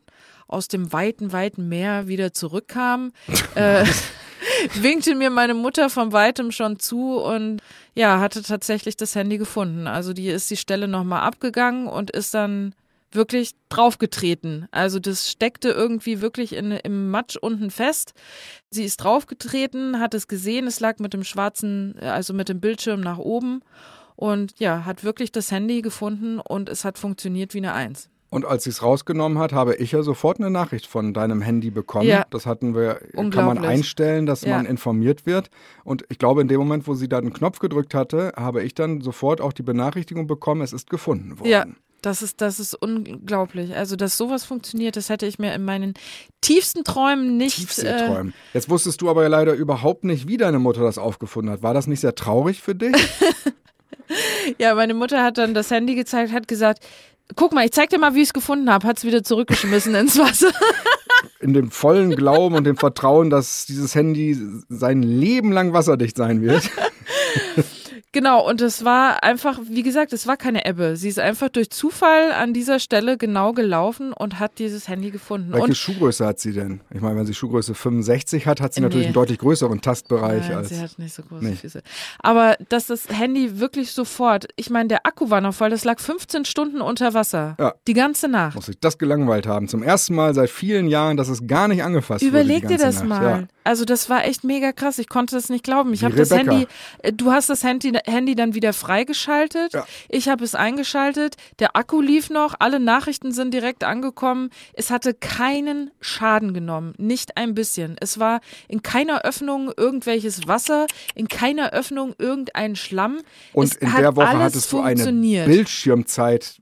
aus dem weiten, weiten Meer wieder zurückkam, äh, winkte mir meine Mutter von weitem schon zu und ja, hatte tatsächlich das Handy gefunden. Also die ist die Stelle nochmal abgegangen und ist dann wirklich draufgetreten. Also das steckte irgendwie wirklich in, im Matsch unten fest. Sie ist draufgetreten, hat es gesehen, es lag mit dem schwarzen, also mit dem Bildschirm nach oben und ja, hat wirklich das Handy gefunden und es hat funktioniert wie eine Eins. Und als sie es rausgenommen hat, habe ich ja sofort eine Nachricht von deinem Handy bekommen. Ja. Das hatten wir, kann man einstellen, dass Ja. man informiert wird. Und ich glaube, in dem Moment, wo sie da den Knopf gedrückt hatte, habe ich dann sofort auch die Benachrichtigung bekommen, es ist gefunden worden. Ja, das ist, das ist unglaublich. Also, dass sowas funktioniert, das hätte ich mir in meinen tiefsten Träumen nicht. Äh, Tiefseeträumen. Jetzt wusstest du aber ja leider überhaupt nicht, wie deine Mutter das aufgefunden hat. War das nicht sehr traurig für dich? ja, meine Mutter hat dann das Handy gezeigt, hat gesagt, guck mal, ich zeig dir mal, wie ich es gefunden habe, hat es wieder zurückgeschmissen ins Wasser. In dem vollen Glauben und dem Vertrauen, dass dieses Handy sein Leben lang wasserdicht sein wird. Genau, und es war einfach, wie gesagt, es war keine Ebbe. Sie ist einfach durch Zufall an dieser Stelle genau gelaufen und hat dieses Handy gefunden. Welche und Schuhgröße hat sie denn? Ich meine, wenn sie Schuhgröße 65 hat, hat sie natürlich Nee. einen deutlich größeren Tastbereich Nein, als. sie hat nicht so große nicht. Füße. Aber dass das Handy wirklich sofort, ich meine, der Akku war noch voll, das lag 15 Stunden unter Wasser. Ja. Die ganze Nacht. Muss sich das gelangweilt haben. Zum ersten Mal seit vielen Jahren, dass es gar nicht angefasst Überleg wurde. die dir das Nacht. mal. Ja. Also das war echt mega krass. Ich konnte das nicht glauben. Ich habe das. Handy, äh, du hast das Handy, Handy dann wieder freigeschaltet. Ja. Ich habe es eingeschaltet. Der Akku lief noch. Alle Nachrichten sind direkt angekommen. Es hatte keinen Schaden genommen. Nicht ein bisschen. Es war in keiner Öffnung irgendwelches Wasser, in keiner Öffnung irgendein Schlamm. Und es in hat der Woche hattest du eine. Bildschirmzeit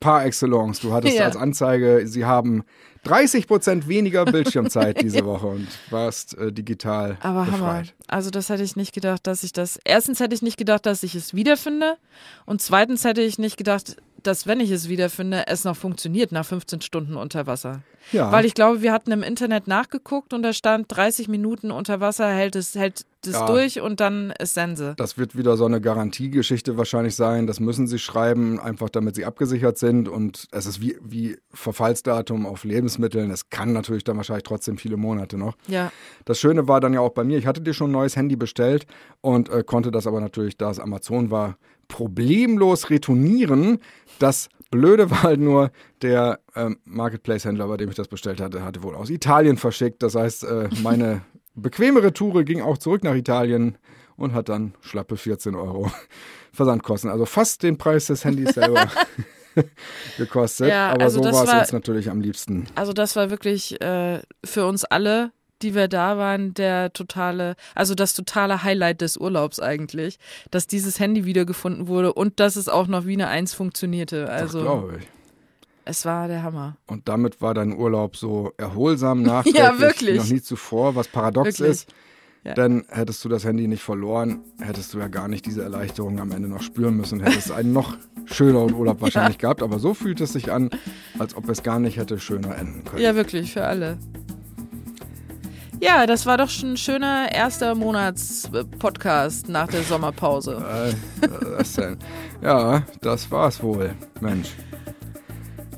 par excellence. Du hattest Ja. als Anzeige, sie haben 30 Prozent weniger Bildschirmzeit diese Woche und warst äh, digital Aber Hammer. befreit. Also das hätte ich nicht gedacht, dass ich das. Erstens hätte ich nicht gedacht, dass ich es wiederfinde. Und zweitens hätte ich nicht gedacht, dass wenn ich es wiederfinde, es noch funktioniert nach 15 Stunden unter Wasser. Ja. Weil ich glaube, wir hatten im Internet nachgeguckt und da stand 30 Minuten unter Wasser hält es hält es Ja. durch und dann ist Sense. Das wird wieder so eine Garantiegeschichte wahrscheinlich sein. Das müssen sie schreiben, einfach damit sie abgesichert sind. Und es ist wie, wie Verfallsdatum auf Lebensmitteln. Es kann natürlich dann wahrscheinlich trotzdem viele Monate noch. Ja. Das Schöne war dann ja auch bei mir, ich hatte dir schon ein neues Handy bestellt und äh, konnte das aber natürlich, da es Amazon war, problemlos retournieren. Das Blöde war halt nur, der ähm, Marketplace-Händler, bei dem ich das bestellt hatte, hatte wohl aus Italien verschickt. Das heißt, äh, meine bequeme Retoure ging auch zurück nach Italien und hat dann schlappe 14 Euro Versandkosten. Also fast den Preis des Handys selber gekostet. Ja, aber also so war es uns natürlich am liebsten. Also das war wirklich äh, für uns alle, die wir da waren, der totale, also das totale Highlight des Urlaubs eigentlich, dass dieses Handy wiedergefunden wurde und dass es auch noch wie eine Eins funktionierte. Also glaube ich. es war der Hammer. Und damit war dein Urlaub so erholsam nachträglich Ja, wirklich. wie noch nie zuvor, was paradox Wirklich. ist. Ja. Denn hättest du das Handy nicht verloren, hättest du ja gar nicht diese Erleichterung am Ende noch spüren müssen und hättest einen noch schöneren Urlaub wahrscheinlich gehabt. Aber so fühlt es sich an, als ob es gar nicht hätte schöner enden können. Ja, wirklich, für alle. Ja, das war doch schon ein schöner erster Monats-Podcast nach der Sommerpause. Äh, was denn? Ja, das war's wohl. Mensch.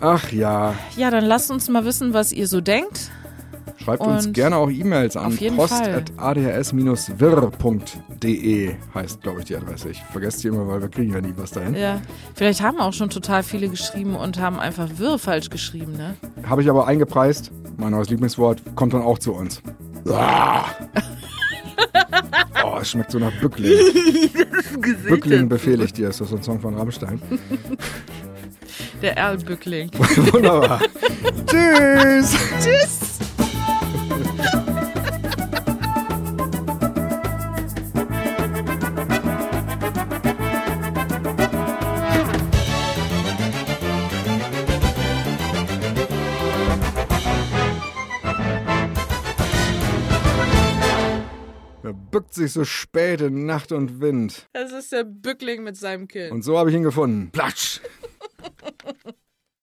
Ach ja, Ja, dann lasst uns mal wissen, was ihr so denkt. Schreibt uns Und gerne auch E-Mails an post.adhs-wirr.de heißt, glaube ich, die Adresse. Ich vergesse die immer, weil wir kriegen ja nie was dahin. Ja, vielleicht haben auch schon total viele geschrieben und haben einfach wirr falsch geschrieben, ne? habe ich aber eingepreist. Mein neues Lieblingswort kommt dann auch zu uns. Ah. Oh, es schmeckt so nach Bückling. Bückling befehle ich dir, ist das so ein Song von Rammstein. Der Erlbückling. Wunderbar. Tschüss. Tschüss. Bückt sich so spät in Nacht und Wind. Das ist der Bückling mit seinem Kind. Und so habe ich ihn gefunden. Platsch.